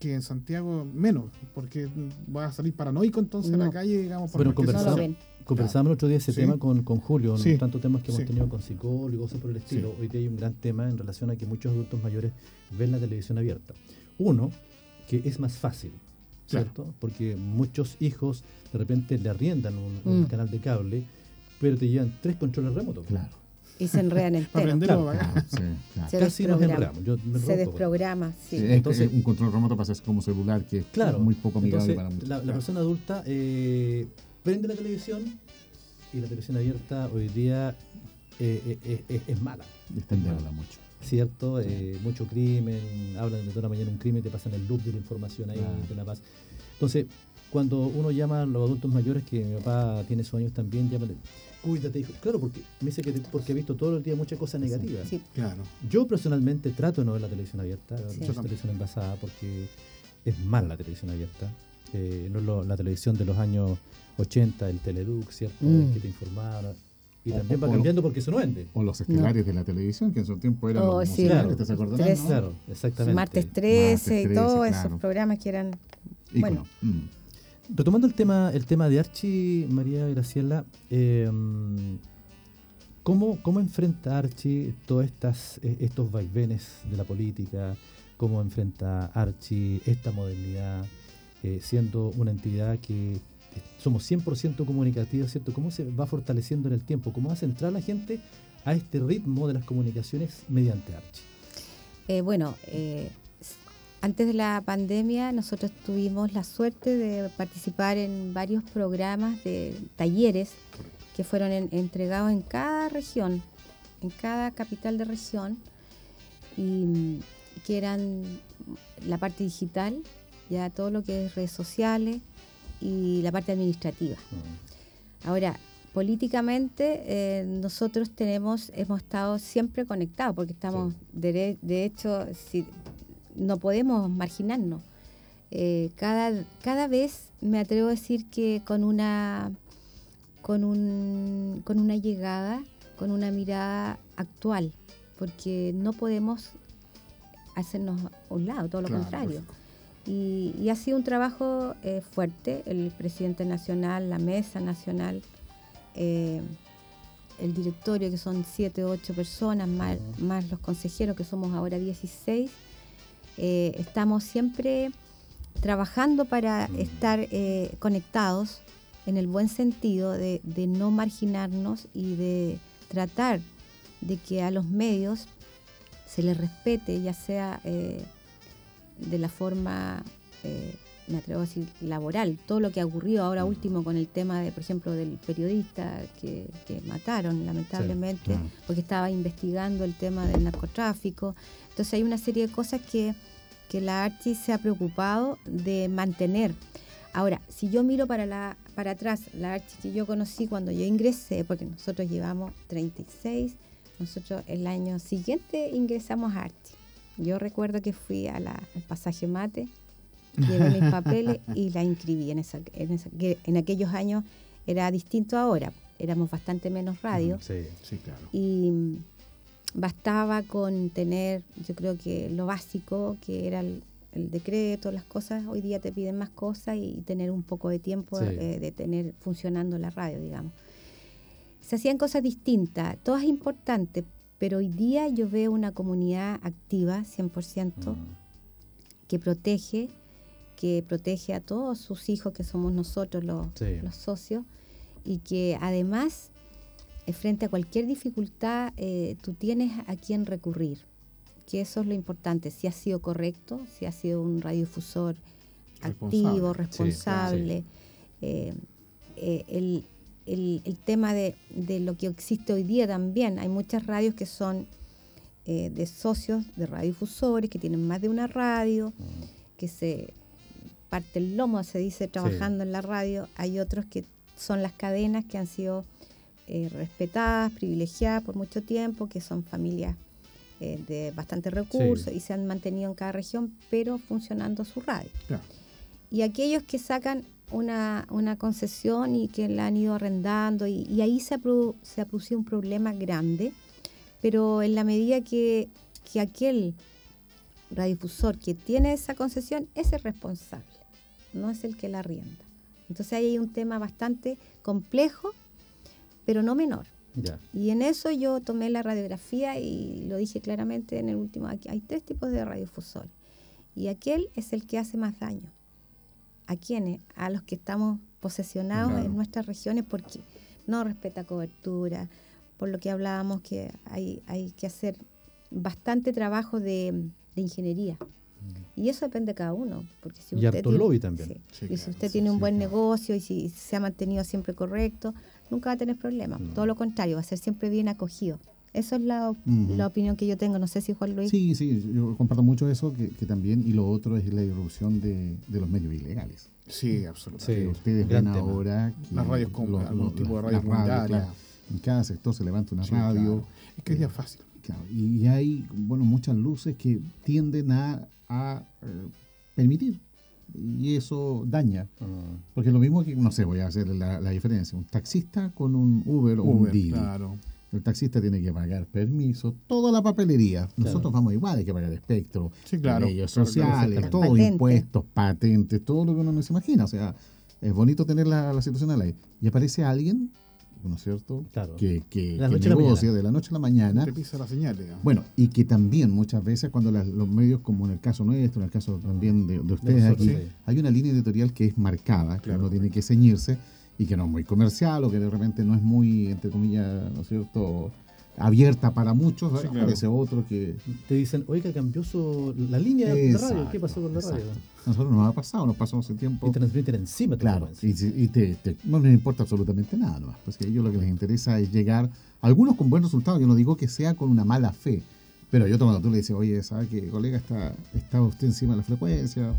que en Santiago menos, porque vas a salir paranoico entonces a la No. calle, digamos, por Bueno, no conversamos, ven. conversamos el otro día ese Sí. tema con, con Julio, Sí. tantos temas que hemos Sí. tenido con psicólogos, cosas por el estilo. Sí. Hoy día hay un gran tema en relación a que muchos adultos mayores ven la televisión abierta. Uno, que es más fácil, Claro. ¿cierto? Porque muchos hijos de repente le arriendan un, un Mm. canal de cable, pero te llevan tres controles remotos. Claro. Y se enredan entero. aprenderlo, Claro. sí, claro. Se Casi nos desprograma. enredamos. Yo me Se rompo, desprograma, sí. Sí, es- Entonces- es un control remoto pasa como celular que es Claro. muy poco amigable Entonces, para muchos. la, la persona adulta eh, prende la televisión y la televisión abierta hoy día eh, eh, eh, es, es mala. Extenderla mucho. ¿Cierto? Eh, mucho crimen, hablan de toda la mañana un crimen, te pasan el loop de la información ahí, te la pas- Entonces, cuando uno llama a los adultos mayores, que mi papá tiene sus años también, llámale, cuídate, hijo. Claro, porque me dice que te- porque he visto todos los días muchas cosas negativas. Sí. Claro. Yo personalmente trato de no ver la televisión abierta, Sí. la televisión envasada, porque es mala la televisión abierta. Eh, no es lo- la televisión de los años 80, el Teledux, ¿cierto? Mm. Que te informaban. Y O- también o- va o- cambiando porque eso no vende. O los estelares de la televisión, que en su tiempo eran Oh, los sí. musicales, Claro. ¿te no? Claro, exactamente. Martes 13 y 13, todos claro. esos programas que eran. Bueno. Mm. Retomando el tema, el tema de Archie, María Graciela, eh, ¿cómo, ¿cómo enfrenta Archie todos estas, eh, estos vaivenes de la política? ¿Cómo enfrenta Archie esta modernidad, eh, siendo una entidad que somos 100% comunicativos, ¿cierto? ¿Cómo se va fortaleciendo en el tiempo? ¿Cómo hace entrar la gente a este ritmo de las comunicaciones mediante Archie? Eh, bueno, eh, antes de la pandemia nosotros tuvimos la suerte de participar en varios programas de talleres que fueron en- entregados en cada región en cada capital de región y que eran la parte digital, ya todo lo que es redes sociales y la parte administrativa. Mm. Ahora, políticamente eh, nosotros tenemos, hemos estado siempre conectados, porque estamos, de, de hecho, si, no podemos marginarnos. Eh, cada, cada vez me atrevo a decir que con una, con, un, con una llegada, con una mirada actual, porque no podemos hacernos a un lado, todo lo Claro, contrario. Y, y ha sido un trabajo eh, fuerte, el presidente nacional, la mesa nacional, eh, el directorio, que son siete o ocho personas, más, más los consejeros, que somos ahora 16. Eh, estamos siempre trabajando para estar conectados en el buen sentido de, de no marginarnos y de tratar de que a los medios se les respete, ya sea eh, de la forma, eh, me atrevo a decir, laboral. Todo lo que ha ocurrido ahora último con el tema, de, por ejemplo, del periodista que, que mataron, lamentablemente, claro. porque estaba investigando el tema del narcotráfico. Entonces hay una serie de cosas que, que la Archi se ha preocupado de mantener. Ahora, si yo miro para, la, para atrás, la Archi que yo conocí cuando yo ingresé, porque nosotros llevamos 36, nosotros el año siguiente ingresamos a Archi. Yo recuerdo que fui a la- al pasaje mate, llevé mis papeles y la inscribí en esa, en esa- que en aquellos años era distinto ahora, éramos bastante menos radio Sí. Sí, claro. y mm, bastaba con tener, yo creo que lo básico, que era el, el decreto, las cosas, hoy día te piden más cosas y tener un poco de tiempo Sí. eh, de tener funcionando la radio, digamos. Se hacían cosas distintas, todas importantes, pero hoy día yo veo una comunidad activa, 100%, Mm. que protege, que protege a todos sus hijos, que somos nosotros los, Sí. los socios, y que además, eh, frente a cualquier dificultad, eh, tú tienes a quién recurrir, que eso es lo importante, si ha sido correcto, si ha sido un radiodifusor activo, responsable. eh, el, el- el tema de, de lo que existe hoy día también, hay muchas radios que son eh, de socios de radiodifusores, que tienen más de una radio, que se parte el lomo, se dice, trabajando en la radio. Hay otros que son las cadenas que han sido eh, respetadas, privilegiadas por mucho tiempo, que son familias eh, de bastantes recursos y se han mantenido en cada región, pero funcionando su radio. Claro. Y aquellos que sacan una, una concesión y que la han ido arrendando, y, y ahí se ha, produ- se ha producido un problema grande, pero en la medida que, que aquel radiodifusor que tiene esa concesión es el responsable, no es el que la arrienda. Entonces ahí hay un tema bastante complejo, pero no menor. Ya. Y en eso yo tomé la radiografía y lo dije claramente en el último, aquí hay tres tipos de radiodifusores. Y aquel es el que hace más daño. ¿A quiénes? A los que estamos posesionados Claro. en nuestras regiones porque no respeta cobertura, por lo que hablábamos que hay, hay que hacer bastante trabajo de, de ingeniería. Y eso depende de cada uno. Porque si Mm. Y usted harto tiene- lobby también. sí. Sí, y si usted sí, tiene un sí, buen claro. negocio y si se ha mantenido siempre correcto, nunca va a tener problemas. No. Todo lo contrario, va a ser siempre bien acogido. Esa es la, op- la opinión que yo tengo. No sé si Juan Luis. Sí, sí, yo comparto mucho eso, que, que también, y lo otro es la irrupción de, de los medios ilegales. Sí, absolutamente. Ustedes ven tema. ahora que Las radios con los- algún los- tipo de las radio claro, en cada sector se levanta una Sí, radio. claro. Es que hoy día es fácil. Claro, y hay bueno muchas luces que tienden a, a, eh, permitir y eso daña Mm. porque lo mismo que no sé voy a hacer la, la diferencia un taxista con un Uber o un Uber, Didi claro. El taxista tiene que pagar permiso toda la papelería nosotros vamos igual hay que pagar espectro Sí, claro. leyes Claro, sociales todo Patente. impuestos patentes todo lo que uno no se imagina o sea es bonito tener la, la situación al aire y aparece alguien ¿no es cierto? Claro. que, que, De la que noche a la negocia mañana. de la noche a la mañana Te pisa la señal, digamos. bueno, y que también muchas veces cuando las- los medios, como en el caso nuestro, en el caso también de, de ustedes nosotros, aquí, sí. hay una línea editorial que es marcada, que Claro. uno tiene que ceñirse y que no es muy comercial o que de repente no es muy, entre comillas, ¿no es cierto?, abierta para muchos, Sí, claro. aparece otro que... Te dicen, oiga, cambió su, la línea de radio. ¿Qué pasó con la radio? exacto. Nosotros nos ha pasado, nos pasó hace tiempo. Y transmiten encima Claro, y, y te, te- no les importa absolutamente nada, nomás, pues que a ellos lo que les interesa es llegar, algunos con buen resultado, yo no digo que sea con una mala fe, pero hay otro cuando tú le dices, oye, ¿sabe que colega está, está usted encima de la frecuencia?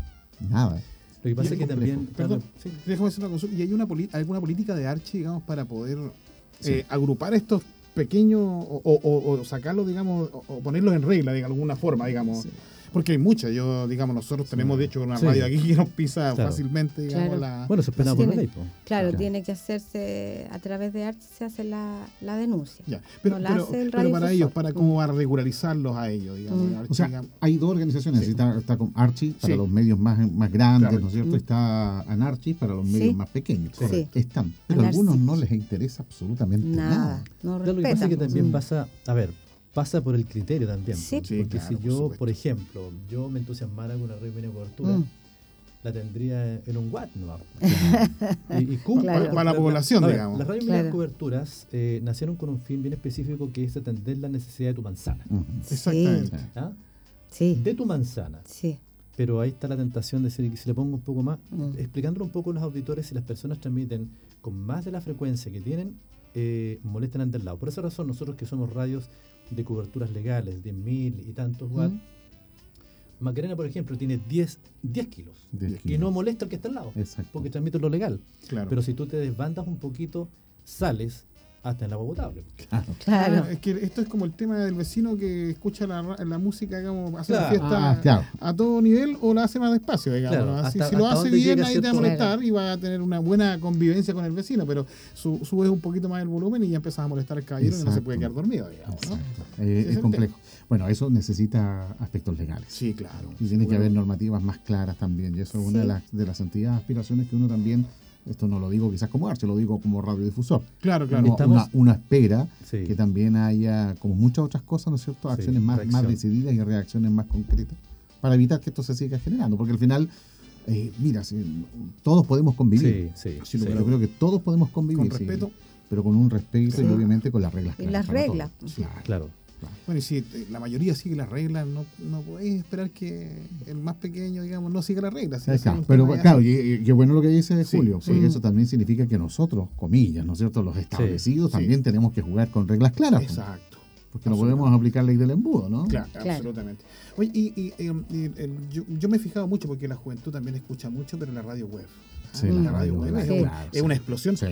Nada. Lo que pasa es que también. Perdón, sí. déjame hacer una consulta. ¿Y hay una alguna política de Archie, digamos, para poder eh, agrupar estos pequeños o, o- o- o sacarlos, digamos, o, o ponerlos en regla de alguna forma, digamos? Sí. Porque hay muchas. Yo, digamos, nosotros tenemos, de hecho, una Sí. radio aquí que nos pisa Claro. fácilmente, digamos, Claro. la... Bueno, es penado por la Tiene- ley. Claro, Claro. tiene que hacerse, a través de Archie se hace la, la denuncia. Ya, pero, No la pero- hace el pero para ellos, para cómo va a regularizarlos a ellos, digamos. Mm. Archie, O sea, digamos. hay dos organizaciones, Sí. está, está con Archie para Sí. los medios más, más grandes, Claro. ¿no es cierto? Mm. Está Anarchie para los medios Sí. más pequeños. Sí. Están, pero a algunos no les interesa absolutamente nada. Nada, no Claro, lo que pasa es que respetan. también Mm. pasa, a ver, pasa por el criterio también. Sí. po, Sí, porque claro, si yo, por ejemplo, yo me entusiasmara con una red de cobertura, Mm. la tendría en un watt, ¿no? y, y cumple Claro. Para la población, ver, digamos. Las radios Claro. coberturas eh, nacieron con un fin bien específico que es atender la necesidad de tu manzana. Exactamente. ¿ah? Sí, De tu manzana. sí. Pero ahí está la tentación de decir, que si le pongo un poco más, Mm. explicándolo un poco a los auditores, si las personas transmiten con más de la frecuencia que tienen, eh, molestan al del lado. Por esa razón, nosotros que somos radios de coberturas legales, 10.000 y tantos watts, Mm. Macarena, por ejemplo, tiene 10, 10 kilos. Diez Y kilos. no molesta al que está al lado, Exacto. porque transmite lo legal. Claro. Pero si tú te desbandas un poquito, sales hasta en el agua potable. Claro. Claro. Ah, es que esto es como el tema del vecino que escucha la, ra- la música, digamos, hace Claro. la fiesta Ah, claro. a todo nivel o la hace más despacio, digamos. Claro, ¿no? Así, hasta- si lo hace bien, ahí te va a molestar y va a tener una buena convivencia con el vecino, pero su, subes un poquito más el volumen y ya empiezas a molestar al caballero y no se puede quedar dormido, digamos. Eh, es es el complejo. Bueno, eso necesita aspectos legales. Sí, claro. Y tiene que haber normativas más claras también. Y eso es una de las, de las antiguas aspiraciones que uno también, esto no lo digo quizás como Arce, lo digo como radiodifusor. Claro, claro. Estamos- una, espera Sí. que también haya, como muchas otras cosas, ¿no es cierto?, Sí, acciones más, más decididas y reacciones más concretas para evitar que esto se siga generando. Porque al final, eh, mira, si- todos podemos convivir. Sí, sí. Yo creo que todos podemos convivir. Con sí, respeto. pero con un respeto y obviamente con las reglas. Y las reglas. Claro. Claro. Bueno, y si la mayoría sigue las reglas, no, no podéis esperar que el más pequeño, digamos, no siga las reglas. Claro, pero ya- claro, y, qué bueno lo que dice Sí, Julio, sí. porque eso también significa que nosotros, comillas, ¿no es cierto?, los establecidos sí. también tenemos que jugar con reglas claras, pues, Exacto. porque no podemos aplicar ley del embudo, ¿no? Claro, Claro. absolutamente. Oye, y, y, em, y, em, yo, yo me he fijado mucho porque la juventud también escucha mucho, pero la radio web. Sí, la la radio radio es, una, claro, es sí. una explosión. Sí.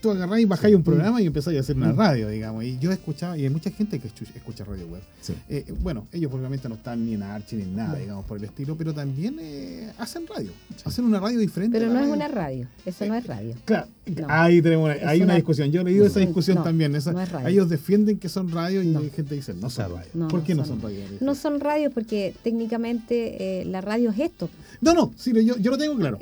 Tú agarráis y bajáis un programa y empezáis a hacer una radio, digamos. Y yo he escuchado, y hay mucha gente que escu- escucha radio web. Sí. Eh, bueno, ellos obviamente no están ni en Archie ni en nada, digamos, por el estilo, pero también eh, hacen radio. Hacen una radio diferente. Pero no es radio. una radio, eso no es radio. Claro, No. ahí tenemos una, Es hay una, una- discusión. Yo he leído esa No, discusión no, también. Esa- no es radio. ellos defienden que son radio y No. hay gente que dice no son radio. No, ¿Por no qué no son- son radio? No son radios porque técnicamente eh, la radio es esto. No, no, sí, yo, yo lo tengo claro.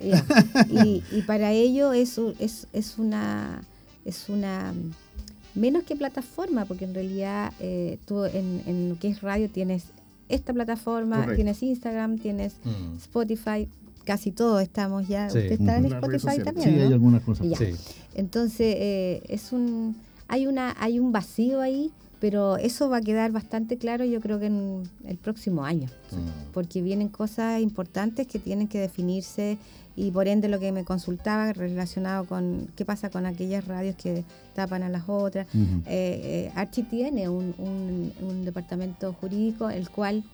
Y, y para ello es, es, es una es una mm, menos que plataforma, porque en realidad eh, tú en, en lo que es radio tienes esta plataforma, Correcto. tienes Instagram, tienes Mm. Spotify, casi todos estamos ya. Sí. Usted está en Spotify también. Sí, hay algunas cosas. Sí. Entonces eh, es un hay una hay un vacío ahí, pero eso va a quedar bastante claro yo creo que en el próximo año, Mm. porque vienen cosas importantes que tienen que definirse y por ende lo que me consultaba relacionado con qué pasa con aquellas radios que tapan a las otras. Eh, eh, Archie tiene un, un- un departamento jurídico el cual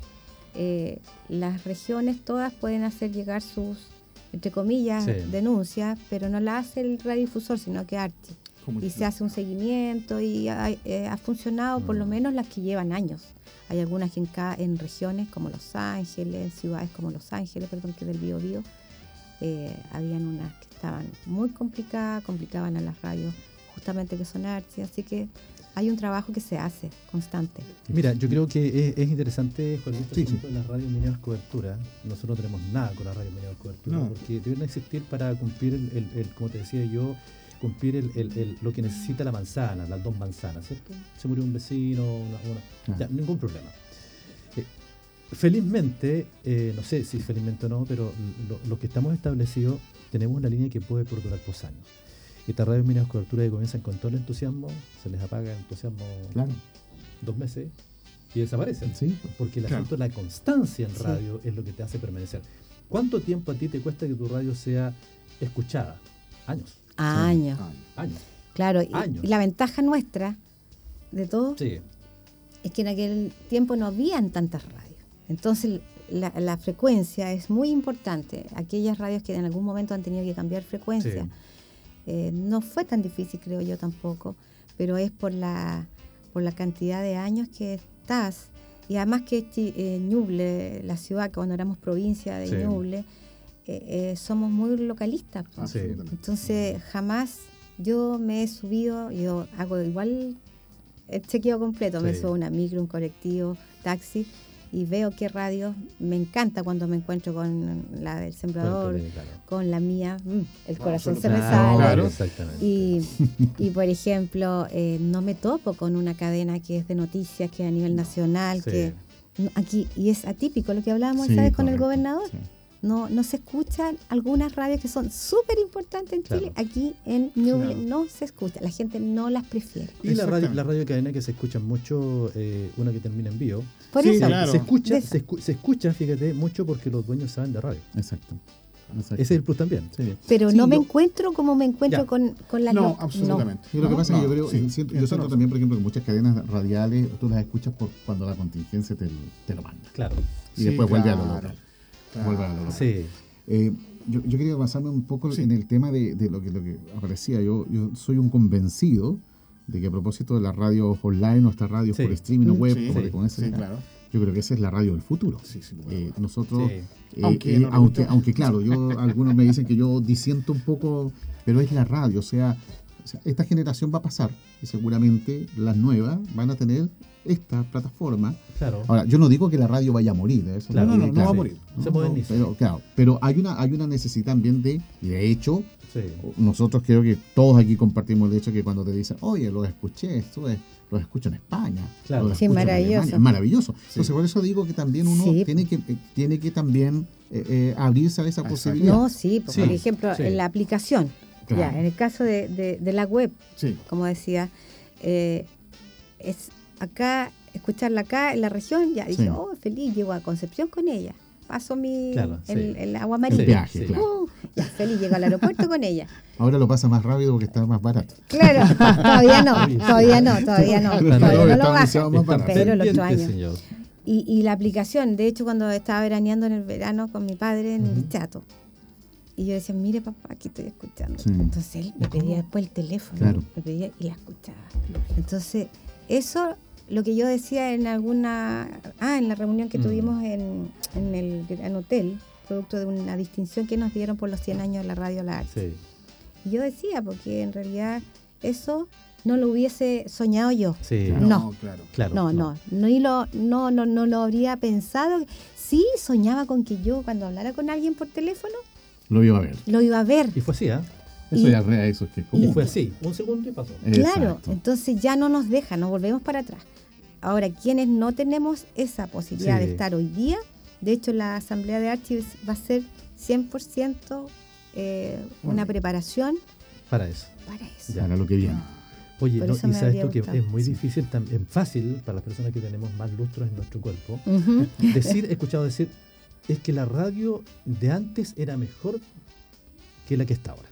eh, las regiones todas pueden hacer llegar sus entre comillas Sí. denuncias, pero no la hace el radiodifusor, sino que Archie Como y se hace un seguimiento y ha, eh, ha funcionado por lo Mm. menos las que llevan años. Hay algunas que en, en regiones como Los Ángeles, ciudades como Los Ángeles, perdón, que del Bío Bío, eh, habían unas que estaban muy complicadas, complicaban a las radios justamente que son archi, así que hay un trabajo que se hace constante. Mira, yo creo que es, es interesante, Juan Luis, este Sí, asunto de las radios mineras cobertura. Nosotros no tenemos nada con las radios mineras cobertura, No. porque deben existir para cumplir, el, el- el- como te decía yo, cumplir el, el- el- lo que necesita la manzana, las dos manzanas, ¿cierto? Se murió un vecino, una, una- Claro. ya, ningún problema. Eh, felizmente, eh, no sé si felizmente o no, pero lo- los que estamos establecidos tenemos una línea que puede perdurar por años. Estas radios mineras cobertura que comienzan con todo el entusiasmo, se les apaga el entusiasmo Claro. dos meses y desaparecen. Sí. Porque el Claro. asunto de la constancia en Sí. radio es lo que te hace permanecer. ¿Cuánto tiempo a ti te cuesta que tu radio sea escuchada? Años. Años. Años. Claro, y, Años. y la ventaja nuestra de todo Sí. es que en aquel tiempo no habían tantas radios. Entonces la, la frecuencia es muy importante. Aquellas radios que en algún momento han tenido que cambiar frecuencia, Sí. eh, no fue tan difícil, creo yo tampoco, pero es por la, por la cantidad de años que estás. Y además que eh, Ñuble, la ciudad, cuando éramos provincia de Sí. Ñuble, eh, eh, somos muy localistas. Ah, Sí. Entonces, jamás yo me he subido, yo hago igual el chequeo completo, me subo a una micro, un colectivo, taxi, y veo qué radio me encanta cuando me encuentro con la del sembrador, Bueno, claro. con la mía, mm, el corazón se me sale. Claro. Exactamente. Y, y, por ejemplo, eh, no me topo con una cadena que es de noticias, que es a nivel nacional, Sí. que aquí, y es atípico lo que hablábamos, Sí, ¿sabes? Con el gobernador. sí. No, no se escuchan algunas radios que son súper importantes en Chile. Claro. Aquí en Ñuble Claro. no se escucha. La gente no las prefiere. Y la radio, la radio cadena que se escucha mucho, eh, una que termina en bio. Por Sí, eso, claro. Se escucha, se, escu- se escucha, fíjate, mucho porque los dueños saben de radio. Exacto. Exacto. Ese es el plus también. Sí. pero Sí, no me yo- encuentro como me encuentro con, con las No, absolutamente. Y lo que No, pasa es que yo no, creo, sí, siento- yo siento también, por ejemplo, que muchas cadenas radiales tú las escuchas por cuando la contingencia te, te lo manda. Claro. Y Sí, después vuelve a lo local. Claro. Vuelve a lo local. Sí. Eh, yo, yo quería basarme un poco Sí. en el tema de, de lo, que, lo que aparecía. Yo, yo soy un convencido de que a propósito de las radios online o estas radios Sí. por streaming o Mm. web, Sí, sí, sí, acá, claro. yo creo que esa es la radio del futuro. Eh, nosotros, Sí. eh, Aunque eh, no aunque, aunque claro, yo algunos me dicen que yo disiento un poco, pero es la radio, o sea, o sea, esta generación va a pasar y seguramente las nuevas van a tener esta plataforma. Claro. Ahora, yo no digo que la radio vaya a morir, ¿eh? eso Claro, no, no, no claro. va a morir. Se moderniza. Pero, claro, pero hay una, hay una necesidad también de, y de hecho, Sí. nosotros creo que todos aquí compartimos el hecho que cuando te dicen, oye, los escuché, esto es, los escucho en España. Claro. los Sí, en maravilloso. Alemania", es maravilloso. Entonces, por eso digo que también uno Sí. tiene, que, eh, tiene que también eh, eh, abrirse a esa Exacto. posibilidad. No, sí, por Sí, ejemplo, sí. en la aplicación. Claro. Ya, en el caso de, de- de la web, Sí. como decía, eh, es acá, escucharla acá en la región, ya dije, Sí. oh, feliz, llego a Concepción con ella. Paso mi Claro, el, sí. el agua El marina. viaje, Sí. claro. Uh, ya, feliz, llego al aeropuerto con ella. Ahora lo pasa más rápido porque está más barato. Claro, todavía no, todavía no, todavía no, todavía no lo baja. Pero el señor. Y, y la aplicación, de hecho, cuando estaba veraneando en el verano con mi padre en el chato, y yo decía, mire papá, aquí estoy escuchando. Sí. Entonces él me pedía después el teléfono, Claro. me pedía y la escuchaba. Entonces, eso, lo que yo decía en alguna, ah, en la reunión que Mm. tuvimos en, en el Gran Hotel, producto de una distinción que nos dieron por los 100 años de la radio La Arte. Sí. Y yo decía, porque en realidad eso no lo hubiese soñado yo. Sí. Claro. No. claro. Claro. No, no, no, y lo, no, no, no lo habría pensado. Sí, soñaba con que yo cuando hablara con alguien por teléfono Lo iba a ver. lo iba a ver. Y fue así, ¿ah? Eso Y- ya rea, eso es que Y fue así. Un segundo y pasó. Claro, Exacto. entonces ya no nos deja, nos volvemos para atrás. Ahora, quienes no tenemos esa posibilidad Sí. de estar hoy día, de hecho la Asamblea de Archivos va a ser 100% eh, una preparación Para eso. para eso. Ya. Para lo que viene. Oye, Por no, y sabes tú que es muy difícil, tam- es fácil para las personas que tenemos más lustros en nuestro cuerpo, Ujú. decir, he escuchado decir, es que la radio de antes era mejor que la que está ahora.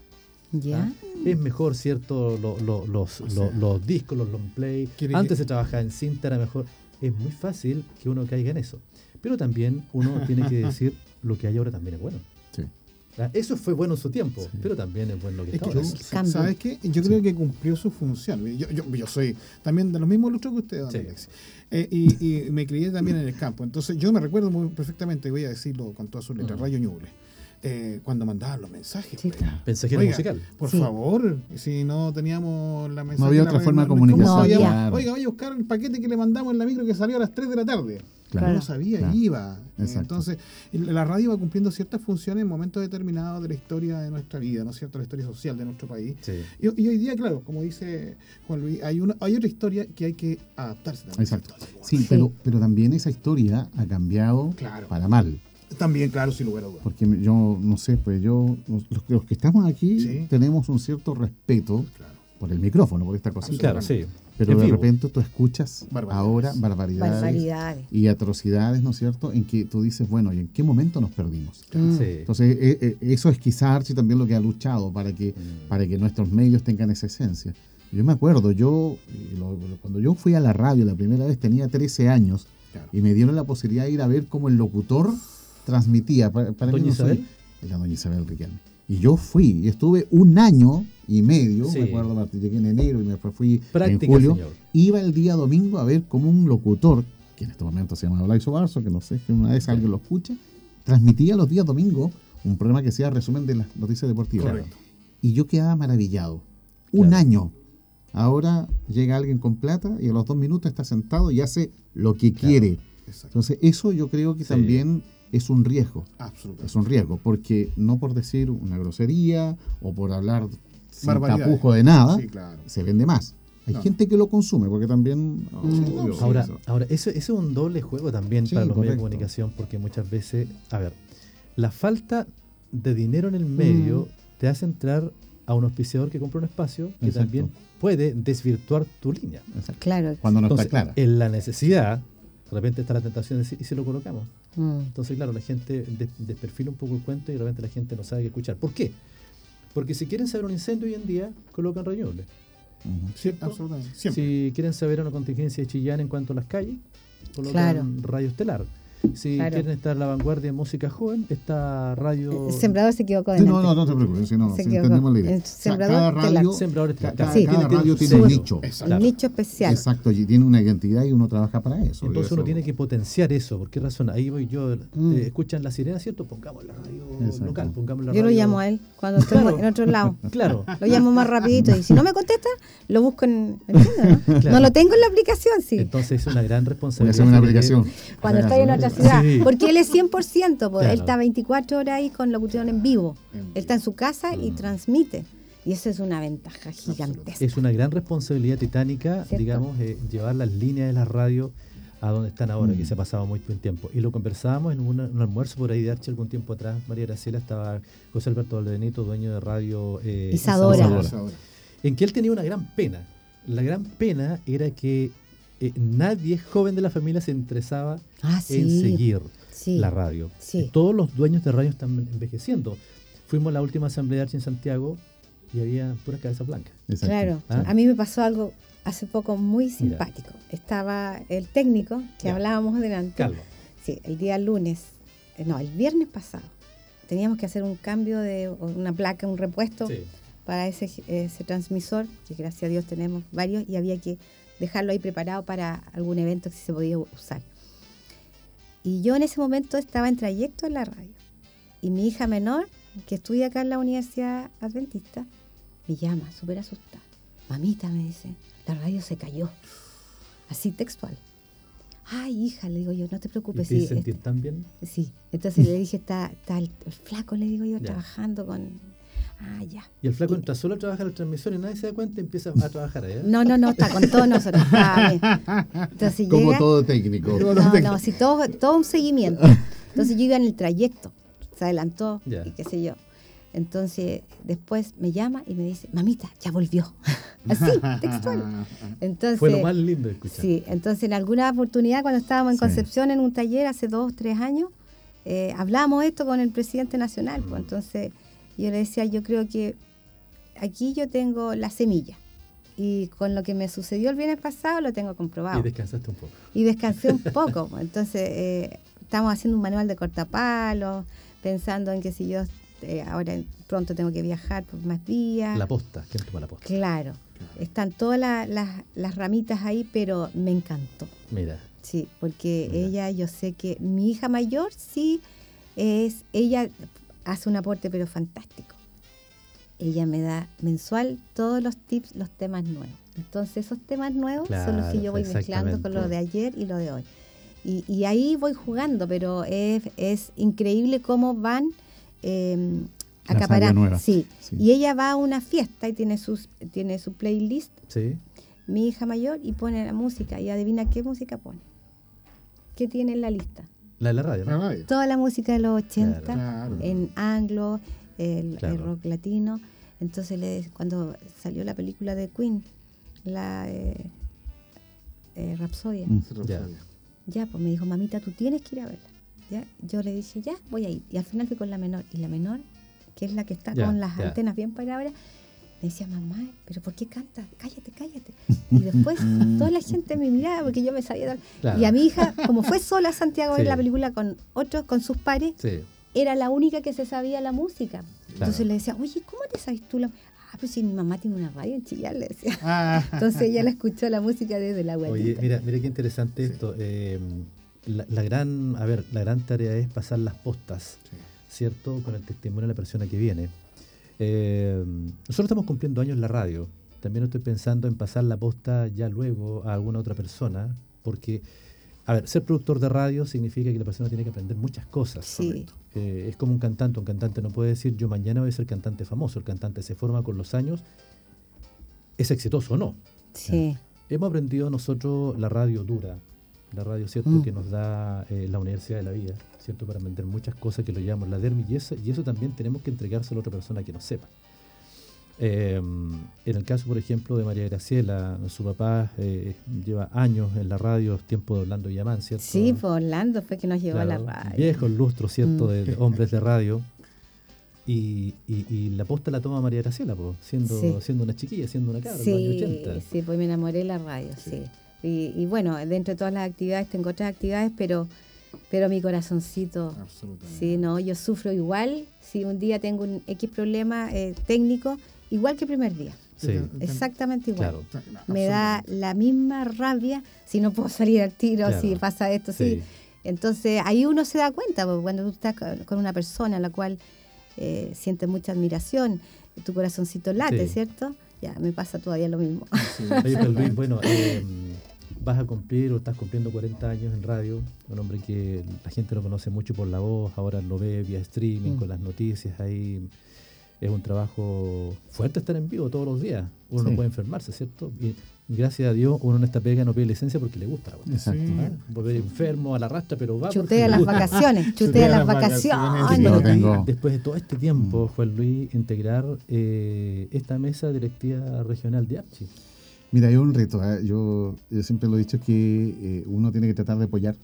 Ya. ¿ah? Es mejor, ¿cierto? Lo- lo- los, O lo- sea, los discos, los long play. Antes que- se trabajaba en cinta, era mejor. Es muy fácil que uno caiga en eso. Pero también uno tiene que decir lo que hay ahora también es bueno. Sí. ¿ah? Eso fue bueno en su tiempo, Sí. pero también es bueno lo que Es está que, ahora. Cambio. ¿sabes qué? Yo creo que cumplió su función. Yo, yo, yo soy también de los mismos lustros que usted, don. Eh, y, y me crié también en el campo. Entonces, yo me recuerdo muy perfectamente, voy a decirlo con todas sus letras, Ujú. Radio Ñuble, eh, cuando mandaban los mensajes. Sí. pues. Mensajero Oiga, musical. Por Sí. favor, si no teníamos la mensaje. había la otra forma de ¿cómo comunicación. No? Claro. Oiga, vaya a buscar el paquete que le mandamos en la micro que salió a las 3 de la tarde. Claro. No lo sabía, Claro. iba. Exacto. Entonces, la radio va cumpliendo ciertas funciones en momentos determinados de la historia de nuestra vida, ¿no es cierto? La historia social de nuestro país. Sí. Y, y hoy día, claro, como dice Juan Luis, hay, una, hay otra historia que hay que adaptarse también. Exacto. Sí, Pero, pero también esa historia ha cambiado Claro. para mal. También, claro, sin lugar a dudas. Porque yo, no sé, pues yo, los, los que estamos aquí Sí. tenemos un cierto respeto Claro. por el micrófono, por esta cosita. Claro, sí. pero En de vivo. repente tú escuchas Barbaridades. ahora barbaridades, Barbaridades. y atrocidades, ¿no es cierto? En que tú dices, bueno, ¿y en qué momento nos perdimos? Mm. Sí. Entonces, eh, eh, eso es quizá Archie también lo que ha luchado para que, Mm. para que nuestros medios tengan esa esencia. Yo me acuerdo, yo eh, lo- cuando yo fui a la radio la primera vez tenía 13 años Claro. y me dieron la posibilidad de ir a ver cómo el locutor transmitía. Para, para ¿Doña mí no soy- Isabel? la doña Isabel Riquelme. Y yo fui y estuve un año y medio, Sí. me acuerdo, Martín, llegué en enero y después fui Práctica, en julio. señor. Iba el día domingo a ver cómo un locutor, que en este momento se llama Olaizo Barzo, que no sé si una vez alguien lo escucha, transmitía los días domingos un programa que sea resumen de las noticias deportivas. Correcto. Y yo quedaba maravillado. Un año. Ahora llega alguien con plata y a los dos minutos está sentado y hace lo que quiere. Exacto. Entonces, eso yo creo que Sí. también es un riesgo. Absolutamente. Es un riesgo, porque no por decir una grosería o por hablar sin tapujo de nada, Sí, claro. se vende más. Hay No. gente que lo consume, porque también... oh, Mm. obvio, Ahora, eso. ahora eso, eso es un doble juego también Sí, para los medios de comunicación, porque muchas veces, a ver, la falta de dinero en el medio te hace entrar a un auspiciador que compra un espacio que Exacto. también puede desvirtuar tu línea. Exacto. Claro. Cuando no Entonces, está clara. en la necesidad, de repente está la tentación de decir, ¿y si lo colocamos? Mm. Entonces, claro, la gente des- desperfila un poco el cuento y de repente la gente no sabe qué escuchar. ¿Por qué? Porque si quieren saber un incendio hoy en día, colocan reñubles. Ujú. ¿cierto? Absolutamente. Siempre. Si quieren saber una contingencia de Chillán en cuanto a las calles, colocan Claro. Radio Estelar. Si Claro. quieren estar a la vanguardia de música joven, está Radio El sembrador se equivocó Sí, no, no, no te preocupes, si no, Se si entendemos la idea. El O sea, sembrador cada radio, Sembrador cada, Sí. cada radio su tiene un nicho. Exacto. Un nicho especial. Exacto, y tiene una identidad y uno trabaja para eso. Entonces uno eso- tiene que potenciar eso. ¿Por qué razón? Ahí voy yo. Mm. eh, escuchan la sirena, ¿cierto? Pongamos la radio Exacto. local. Pongamos la Yo lo radio- llamo a él cuando estoy Claro. en otro lado. Claro. Lo llamo más rapidito y si no me contesta, lo busco en... ¿entiendes, no? Claro. No lo tengo en la aplicación, sí. Entonces es una gran Voy a responsabilidad. hacer una aplicación. Cuando estoy en eso, otra ¿no? ciudad. Sí. Porque él es 100%, pues, Claro. él está 24 horas ahí con locución en vivo. En Él vivo. está en su casa y Mm. transmite. Y eso es una ventaja gigantesca. Es una gran responsabilidad titánica, ¿Cierto? digamos, eh, llevar las líneas de la radio a donde están ahora, Mm. que se ha pasado muy buen tiempo. Y lo conversábamos en una- un almuerzo por ahí de Arche algún tiempo atrás. María Graciela estaba José Alberto Valdenito, dueño de radio eh, Isadora. Isadora, Isadora. en que él tenía una gran pena. La gran pena era que eh, nadie joven de la familia se interesaba Ah, en seguir sí. la radio. Sí. Todos los dueños de radio están envejeciendo. Fuimos a la última asamblea de Arche en Santiago y había puras cabezas blancas. Exacto. Claro. Ah. A mí me pasó algo hace poco muy simpático. Estaba el técnico que Ya. hablábamos adelante. Calvo. Sí, el día lunes, eh, no, el viernes pasado. Teníamos que hacer un cambio de una placa, un repuesto Sí. para ese, ese transmisor, que gracias a Dios tenemos varios, y había que dejarlo ahí preparado para algún evento que se podía usar. Y yo en ese momento estaba en trayecto en la radio. Y mi hija menor, que estudia acá en la Universidad Adventista, me llama súper asustada. Mamita, me dice, la radio se cayó. Así textual. Ay, hija, le digo yo, no te ¿Y preocupes. te sí, sentir tan bien? Sí, entonces le dije, está, está el, el flaco, le digo yo, Ya. trabajando con... Ah, ya. Y el flaco Y- entra solo a trabajar el transmisor y nadie se da cuenta y empieza a trabajar allá. No, no, no, está con todos nosotros. Entonces Como llega... todo técnico. No, no, sí, todo, todo un seguimiento. Entonces yo iba en el trayecto, se adelantó Ya. y qué sé yo. Entonces después me llama y me dice, mamita, ya volvió. Así, textual. Entonces, Fue lo más lindo de escuchar. Sí, entonces en alguna oportunidad cuando estábamos en Sí. Concepción en un taller hace dos, tres años, eh, hablamos esto con el presidente nacional. pues, entonces yo le decía, yo creo que aquí yo tengo la semilla. Y con lo que me sucedió el viernes pasado lo tengo comprobado. Y descansaste un poco. Y descansé un poco. pues, Entonces eh, estamos haciendo un manual de cortapalos, pensando en que si yo eh, ahora pronto tengo que viajar por más días. La posta, ¿quién toma la posta? Claro, están todas la- las- las ramitas ahí, pero me encantó. Mira, Sí, porque Mira. ella, yo sé que mi hija mayor sí es, ella hace un aporte pero fantástico. Ella me da mensual todos los tips, los temas nuevos. Entonces esos temas nuevos son los que yo voy mezclando con lo de ayer y lo de hoy. Y, y ahí voy jugando, pero es, es increíble cómo van eh, acaparando. Sí. Sí. Y ella va a una fiesta y tiene, sus, tiene su playlist sí. mi hija mayor y pone la música y adivina qué música pone. ¿Qué tiene en la lista? La de la radio, La ¿no? radio. Toda la música de los 80 Claro. en anglo, el, rock latino. Entonces le, cuando salió la película de Queen, la, eh, eh, Rapsodia. Mm. Ya. Ya, pues me dijo, mamita, tú tienes que ir a verla. ¿Ya? Yo le dije, ya, voy a ir. Y al final fui con la menor. Y la menor, que es la que está Ya, con las ya. antenas bien paradas, me decía, mamá, pero ¿por qué canta? Cállate, cállate. Y después toda la gente me miraba porque yo me sabía. Claro. Y a mi hija, como fue sola a Santiago Sí. la película con otros, con sus pares, Sí. era la única que se sabía la música. Entonces le decía, oye, ¿cómo te sabes tú la Ah, pues si mi mamá tiene una radio en Chillán, le decía. Ah, Entonces ella la escuchó la música desde la Oye, guatita. mira, mira qué interesante esto. eh, la, la gran, a ver, la gran tarea es pasar las postas, ¿cierto? Con el testimonio de la persona que viene. Eh, nosotros estamos cumpliendo años en la radio. También estoy pensando en pasar la posta ya luego a alguna otra persona, porque, a ver, ser productor de radio significa que la persona tiene que aprender muchas cosas. Sí. Eh, es como un cantante. Un cantante no puede decir yo mañana voy a ser cantante famoso. El cantante se forma con los años. ¿Es exitoso o no? Sí. Hemos aprendido nosotros la radio dura, la radio, ¿cierto? Mm. Que nos da eh, la Universidad de la Vida, ¿cierto? Para aprender muchas cosas que lo llamamos la DERMI y eso, también tenemos que entregárselo a otra persona que no sepa. Eh, en el caso, por ejemplo, de María Graciela, su papá eh, lleva años en la radio, tiempo de Orlando Villamán, ¿cierto? Sí, pues Orlando fue que nos llevó a la radio. Viejos lustros, ¿cierto? Mm. De, de hombres de radio. Y, y- y la posta la toma María Graciela, po, siendo, Sí. siendo una chiquilla, siendo una cabra, en los años Sí, 80. sí, pues me enamoré de la radio, sí. Y, y bueno, dentro de todas las actividades tengo otras actividades, pero, pero mi corazoncito, absolutamente. sí, no, yo sufro igual. Si un día tengo un X problema eh, técnico, igual que el primer día. Sí, Exactamente igual. claro. Me da la misma rabia si no puedo salir al tiro, Claro. si pasa esto, sí. Sí. Entonces ahí uno se da cuenta, porque cuando tú estás con- una persona a la cual eh, sientes mucha admiración, tu corazoncito late, Sí. ¿cierto? Ya, me pasa todavía lo mismo. Oye, pero Luis, bueno, eh, vas a cumplir o estás cumpliendo 40 años en radio, un hombre que la gente lo conoce mucho por la voz, ahora lo ve vía streaming, Mm. con las noticias, ahí es un trabajo fuerte estar en vivo todos los días, uno no puede enfermarse, ¿cierto? Y gracias a Dios uno en esta pega no pide licencia porque le gusta. Exacto. ¿ah? Volver enfermo a la rastra, pero va Chutea las gusta. vacaciones, chutea las vacaciones. Sí, yo tengo- Después de todo este tiempo, Mm. Juan Luis, integrar eh, esta mesa directiva regional de Archi. Mira, hay un reto. ¿eh? Yo, yo siempre lo he dicho que eh, uno tiene que tratar de apoyar.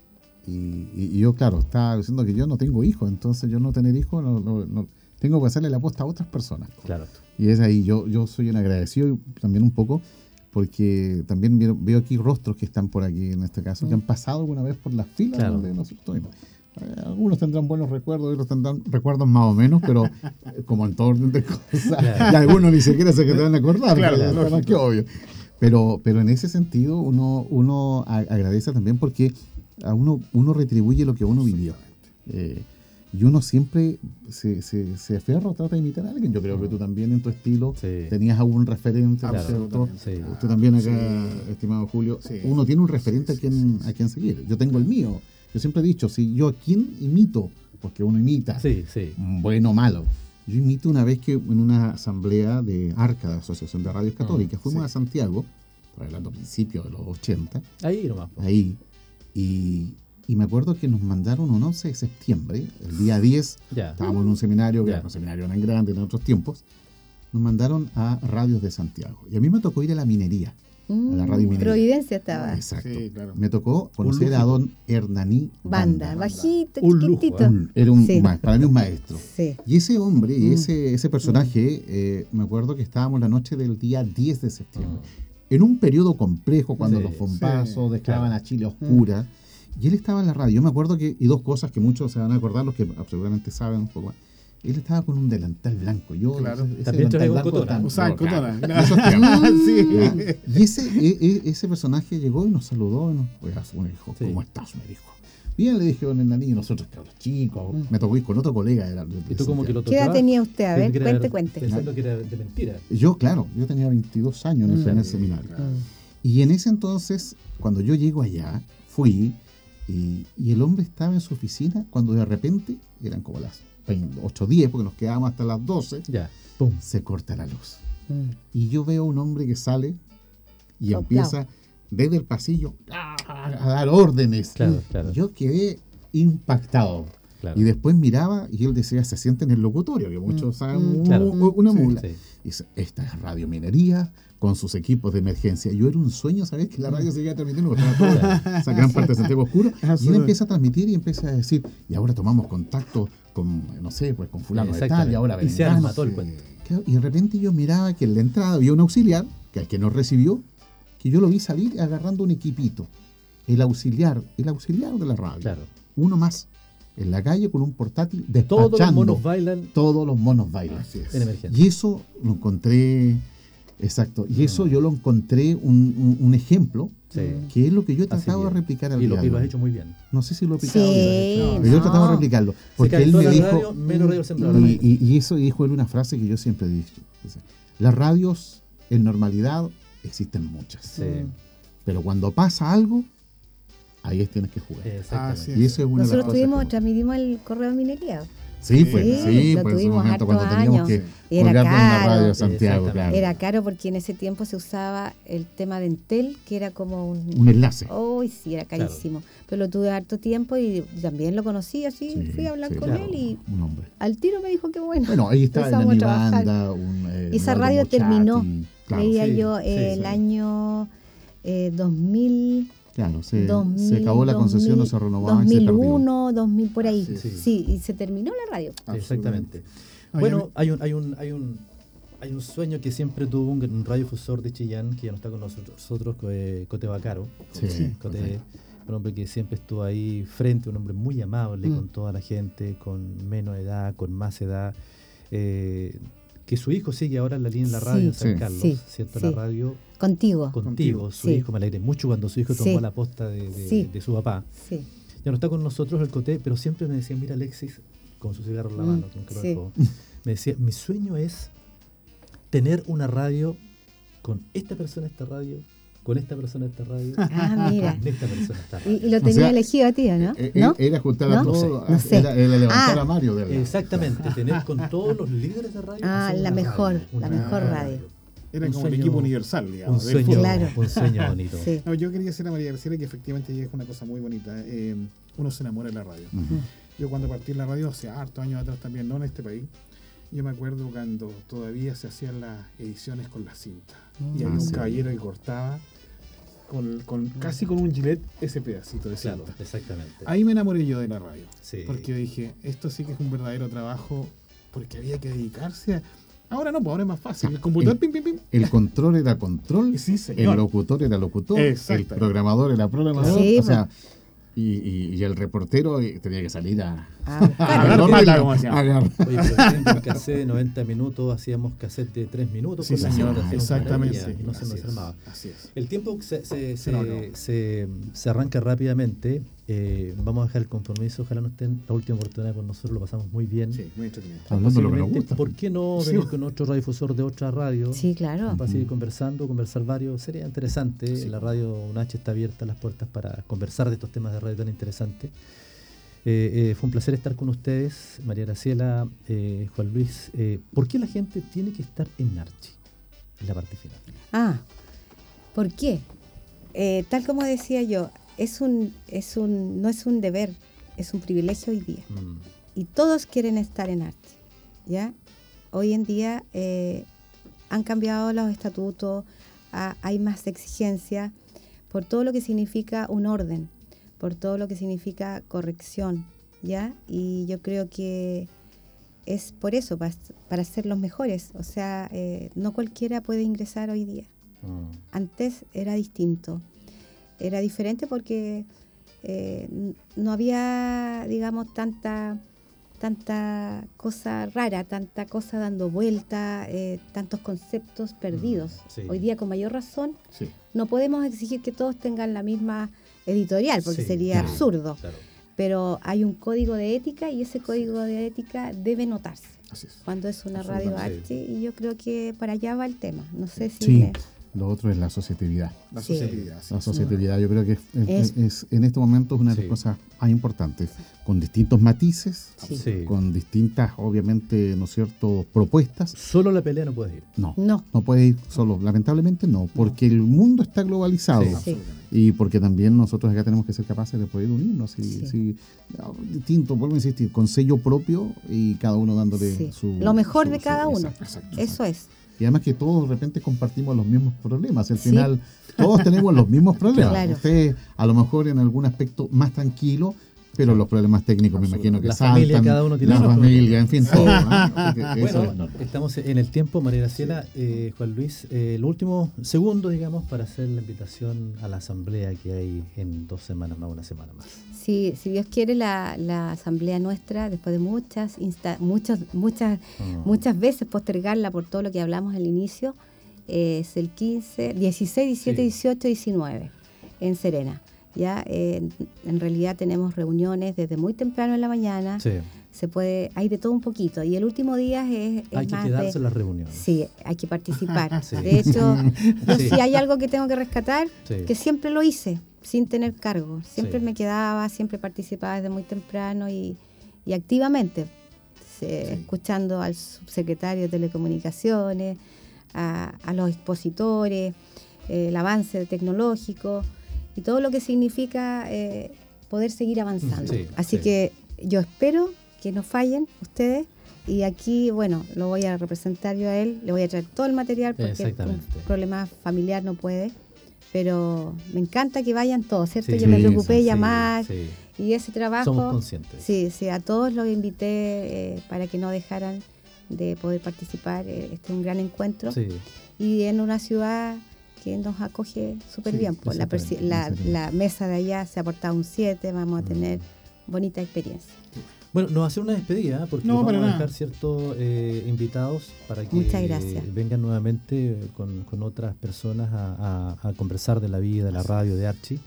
Y, y- y yo, claro, estaba diciendo que yo no tengo hijos, entonces yo no tener hijos, no, no- no- tengo que hacerle la aposta a otras personas. Claro. Y es ahí, yo, yo soy un agradecido también un poco, porque también veo, veo aquí rostros que están por aquí, en este caso, que han pasado alguna vez por las filas Claro. nosotros. Eh, Algunos tendrán buenos recuerdos, otros tendrán recuerdos más o menos, pero eh, como en todo orden de cosas. Claro. Y algunos ni siquiera se que te van a acordar, Claro, más que obvio. Pero, pero en ese sentido uno, uno a- agradece también porque a uno, uno retribuye lo que uno vivió. Eh, y uno siempre se, se, se aferra o trata de imitar a alguien. Yo creo que tú también en tu estilo Sí. tenías algún referente, ¿no es Claro. cierto? Sí. Usted también acá, Sí. estimado Julio, Sí. uno tiene un referente a, quien, a quien seguir. Yo tengo el mío. Yo siempre he dicho, si yo a quién imito, porque uno imita, Sí, sí. bueno o malo. Yo imito una vez que en una asamblea de ARCA, de Asociación de Radios Católicas, fuimos sí. a Santiago, estoy hablando a principios de los 80, Ahí nomás. po. ahí, y, y me acuerdo que nos mandaron un 11 de septiembre, el día 10, Ya. estábamos en un seminario, que era un seminario tan grande en otros tiempos, nos mandaron a Radios de Santiago. Y a mí me tocó ir a la minería. Mm, la radio minera. Providencia estaba. Exacto. Sí, claro. Me tocó conocer a don Hernaní Banda, Banda. bajito, Un chiquitito. Un- Era un, Sí. ma- para mí un maestro. Sí. Y ese hombre, y Mm. ese, ese personaje, eh, me acuerdo que estábamos la noche del día 10 de septiembre, Ah. en un periodo complejo, cuando Sí, los bombazos sí, dejaban claro. a Chile oscura, y él estaba en la radio. Yo me acuerdo que, y dos cosas que muchos se van a acordar, los que seguramente saben un poco más. Él estaba con un delantal blanco. Yo, Claro. ese- ese También delantal blanco cotona. tan- no, cotona. sí. Y ese, e- e- ese personaje llegó y nos saludó. Y nos, Oiga, me dijo, Sí. ¿cómo estás? Me dijo. Bien, le dije, don Hernani, y nosotros, cabros chicos, Mm. me tocó ir con otro colega. de la- de Y tú como que lo ¿Qué edad tenía usted? A ver, era- cuente, cuente. Pensando que era de mentira. Yo, claro, yo tenía 22 años en el Mm. seminario. Mm. Y en ese entonces, cuando yo llego allá, fui y, y el hombre estaba en su oficina cuando de repente, eran como las 8 o 10, porque nos quedábamos hasta las 12, Ya. Pum. se corta la luz. Mm. Y yo veo un hombre que sale y empieza desde el pasillo a, a dar órdenes. Claro, claro. Yo quedé impactado. Claro. Y después miraba y él decía, se siente en el locutorio, que muchos Mm, saben, mm, Claro. u- una Sí, mula. sí. Y dice, esta es Radio Minería con sus equipos de emergencia. Yo era un sueño saber que la radio seguía transmitiendo, porque estaba toda esa gran parte de Santiago Oscuro. Y él empieza a transmitir y empieza a decir, y ahora tomamos contacto con, no sé, pues con fulano de tal, y ahora Y se vendrán. arma todo el cuento. Y de repente yo miraba que en la entrada había un auxiliar, que al que nos recibió, que yo lo vi salir agarrando un equipito. El auxiliar, el auxiliar de la radio. Claro. Uno más. En la calle con un portátil Todos los despachando. monos bailan Todos los monos bailan. Así es. en emergencia. Y eso lo encontré, exacto, y eso yo lo encontré un, un- un ejemplo, Sí. que es lo que yo he tratado de replicar al Y lo, y lo has hecho muy bien. No sé si lo he aplicado Sí, bien, pero yo he tratado de no. replicarlo. Porque él me dijo, radio, menos radio y, y- y eso dijo él una frase que yo siempre he dicho. Las radios en normalidad existen muchas, Sí. pero cuando pasa algo, ahí es tienes que jugar. Exactamente. Así Y eso es una de las Nosotros cosas tuvimos, que- transmitimos el correo de minería. Sí, pues, Sí, sí, lo pues tuvimos momento cuando hartos teníamos años. que Era caro. radio de Santiago, claro. Era caro porque en ese tiempo se usaba el tema de Entel, que era como un... un enlace. Uy, sí, era carísimo. Pero lo tuve harto tiempo y también lo conocí así. Sí, fui a hablar sí, con claro, él y un hombre. al tiro me dijo que bueno. Bueno, ahí está en mi banda. Un, eh, Y esa radio terminó. Claro, Veía sí, yo sí, eh, el sí. año eh, 2000, claro se, 2000, se acabó la concesión, no se renovaba y se perdió. 2001, 2000 por ahí. Es. Sí, y se terminó la radio. Exactamente. No, Bueno, hay un, hay un, hay un, hay un sueño que siempre tuvo un, un radiodifusor de Chillán, que ya no está con nosotros, eh, Cote Bacaro. Sí, Cote, Cote. un hombre que siempre estuvo ahí frente, un hombre muy amable Mm. con toda la gente, con menos edad, con más edad. eh, que su hijo sigue ahora en la línea en la radio Sí, en San sí. Carlos, Sí, ¿cierto? sí. La radio Contigo. contigo, su sí. hijo, me alegré mucho cuando su hijo tomó Sí. la posta de, de- Sí. de su papá. Sí. Ya no está con nosotros el Coté, pero siempre me decía, mira Alexis, con su cigarro en la Mm, mano, dejó, me decía, mi sueño es tener una radio con esta persona esta radio, con esta persona esta radio, Ah, mira. con esta persona esta radio. Y, y lo O tenía sea, elegido a ti, ¿o ¿no? Eh, ¿No? Era juntar a ¿No? todos, No sé. era, era levantar Ah. a Mario. de la- Exactamente, tener con todos los líderes de radio. Ah, la mejor, radio, la mejor radio. Era un como el sueño- equipo universal, digamos. Un sueño, fútbol. Claro. un sueño bonito. Sí. No, yo quería decir a María García que efectivamente ella es una cosa muy bonita. eh, uno se enamora de la radio. Yo cuando partí en la radio hace hartos años atrás también, no en este país, yo me acuerdo cuando todavía se hacían las ediciones con la cinta. Y había Ah, un sí. caballero que cortaba con, con- casi con un gilet ese pedacito de cinta. Claro, exactamente. Ahí me enamoré yo de la radio. Sí. Porque dije, esto sí que es un verdadero trabajo, porque había que dedicarse a... Ahora no, pues ahora es más fácil. El computador, El- pim, pim, pim. El control era control, Sí, el locutor era locutor, el programador era programador. Sí, o sea, y, y- y el reportero eh, tenía que salir a, Ah, a buscar. Agarrar pata, como. Oye, pero cassette de 90 minutos hacíamos cassette de 3 minutos. Sí, la señor, exactamente. no se nos armaba. Así es. El tiempo se, se, Se nos se- acabó. se- se arranca rápidamente. Eh, vamos a dejar el compromiso. Ojalá no estén la última oportunidad con nosotros. Lo pasamos muy bien. Sí, muy entretenido. Hablando de lo que nos Posiblemente, gusta. ¿Por qué no Sí. venir con otro radiodifusor de otra radio? Sí, claro. Para seguir conversando, conversar varios. Sería interesante. Sí. La radio UNH está abierta las puertas para conversar de estos temas de radio tan interesantes. Eh, eh, fue un placer estar con ustedes, María Graciela, eh, Juan Luis. Eh, ¿Por qué la gente tiene que estar en Narchi? En la parte final. Ah, ¿por qué? Eh, tal como decía yo, es un, es un, no es un deber, es un privilegio hoy día. Mm, Y todos quieren estar en arte. ¿ya? Hoy en día eh, han cambiado los estatutos, ha- hay más exigencia por todo lo que significa un orden, por todo lo que significa corrección. ¿ya? Y yo creo que es por eso, pa- para, ser los mejores. O sea, eh, no cualquiera puede ingresar hoy día. mm. Antes era distinto. Era diferente porque eh, no había, digamos, tanta, tanta cosa rara, tanta cosa dando vuelta, eh, tantos conceptos perdidos. sí. Hoy día, con mayor razón, Sí. no podemos exigir que todos tengan la misma editorial, porque Sí, sería claro, absurdo. Claro. Pero hay un código de ética y ese código de ética debe notarse Así es. cuando es una radio arte y yo creo que para allá va el tema. No sé si me- lo otro es la asociatividad. La Sí. sociedad. sí. La asociatividad yo creo que es, Es- es- es en este momento es una de las Sí. cosas más importantes, con distintos matices, Sí. Sí. con distintas, obviamente, ¿no es cierto?, propuestas. Solo la pelea no puedes ir. No, No. no puede ir solo, lamentablemente no, porque el mundo está globalizado. Sí. Sí. Absolutamente. Y porque también nosotros acá tenemos que ser capaces de poder unirnos. Y, Sí. sí, ah, distinto, vuelvo a insistir, con sello propio y cada uno dándole Sí. su. Lo mejor su- de su- cada uno. exacto, exacto. Eso es. Y además que todos de repente compartimos los mismos problemas. Al Sí. final, todos tenemos los mismos problemas. Claro. Usted a lo mejor en algún aspecto más tranquilo, pero los problemas técnicos me imagino que La saltan. familia, cada uno tiene La familia, en fin, todo. ¿no? Bueno, es estamos en el tiempo, María Graciela, eh, Juan Luis, eh, los últimos segundos, digamos, para hacer la invitación a la asamblea que hay en dos semanas más, una semana más. Si, si Dios quiere, la, la asamblea nuestra, después de muchas, insta- muchas, muchas, Ah. muchas veces postergarla por todo lo que hablamos al inicio, eh, es el 15, 16, 17, Sí. 18, 19 en Serena. Ya eh, en- realidad tenemos reuniones desde muy temprano en la mañana. Sí, Se puede, hay de todo un poquito. Y el último día es, es hay que quedarse de, en las reuniones. Sí, hay que participar. Sí. De hecho, yo Sí. si hay algo que tengo que rescatar, que siempre lo hice, sin tener cargo. Siempre me quedaba, siempre participaba desde muy temprano y, y activamente, se- escuchando al subsecretario de Telecomunicaciones, a, a los expositores, eh, el avance tecnológico y todo lo que significa eh, poder seguir avanzando. Sí, Así sí. que yo espero que no fallen ustedes. Y aquí, bueno, lo voy a representar yo a él, le voy a traer todo el material porque un problema familiar no puede. Pero me encanta que vayan todos, ¿cierto? Sí, yo me preocupé de llamar sí. y ese trabajo. Somos conscientes. Sí, sí, a todos los invité eh, para que no dejaran de poder participar. eh, Este es un gran encuentro. Sí. Y en una ciudad que nos acoge súper Sí, bien. Pues la, mesa de allá se ha portado un 7, vamos a Mm. tener bonita experiencia. Bueno, nos va a hacer una despedida ¿eh? porque No, vamos a nada. dejar ciertos eh, invitados para que vengan nuevamente con, con otras personas a, a- a conversar de la vida, de la radio, de Archie.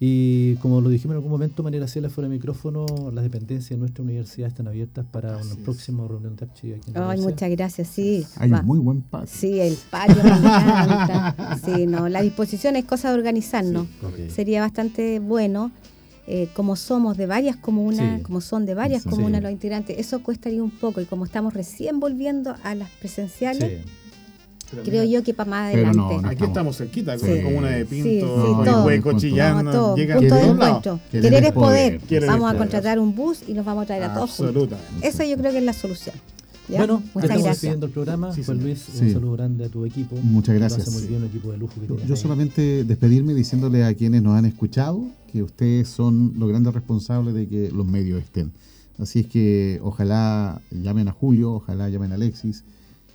Y como lo dijimos en algún momento, María Graciela, fuera de micrófono, las dependencias de nuestra universidad están abiertas para Así una es. próxima reunión de Archie aquí en la Ay, muchas gracias, sí. Hay va. un muy buen patio. Sí, el patio me encanta. Sí, no, la disposición es cosa de organizarnos. Sería bastante bueno, eh, como somos de varias comunas, Sí. como son de varias Sí. comunas los integrantes, eso cuestaría un poco. Y como estamos recién volviendo a las presenciales, Sí. Pero creo mira, yo que para más Pero no, adelante. no. Aquí estamos cerquita, con Sí. comuna de Pinto, Sí, sí, todo. Hueco, No, todo, llegan punto de encuentro. Querer Querer, es poder. Vamos a contratar un bus y nos vamos a traer a todos. Absolutamente. Eso yo creo que es la solución. ¿ya? Bueno, Muchas estamos gracias. despidiendo el programa. Sí, Juan. Luis, Sí. un saludo grande a tu equipo. Muchas Lo gracias. hace muy bien, un equipo de lujo que Yo, tienes yo ahí. solamente despedirme diciéndole a quienes nos han escuchado que ustedes son los grandes responsables de que los medios estén. Así es que ojalá llamen a Julio, ojalá llamen a Alexis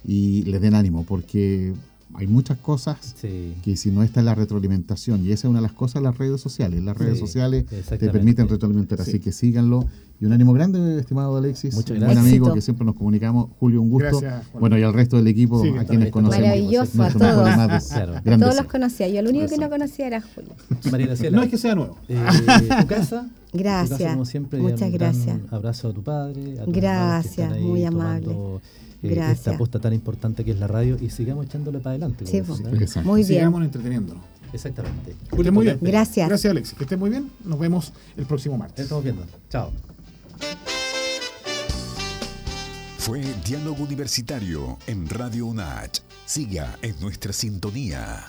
y les den ánimo, porque hay muchas cosas Sí. que si no está la retroalimentación, y esa es una de las cosas de las redes sociales, las redes Sí, sociales te permiten retroalimentar, así Sí. que síganlo. Y un ánimo grande, estimado Alexis, Muchas gracias. buen amigo Éxito. que siempre nos comunicamos. Julio, un gusto. Gracias, bueno, y al resto del equipo, Sí, a quienes conocemos. Maravilloso, a todos. mejores más de- Claro. grandes Todos los conocía. Yo el único que no conocía era Julio. María No es que sea nuevo. eh, tu casa. tu Gracias. casa, como siempre, Muchas un gracias. abrazo a tu padre. A que Gracias, muy tomando, amable. Eh, Gracias. Esta aposta tan importante que es la radio y sigamos echándole para adelante. Sí, como pues. dicen, ¿eh? Muy bien. Sigamos entreteniéndonos. Exactamente. Que esté muy bien. Gracias. Gracias, Alex. Que esté muy bien. Nos vemos el próximo martes. Estamos viendo. Chao. Fue Diálogo Universitario en Radio UNACH. Siga en nuestra sintonía.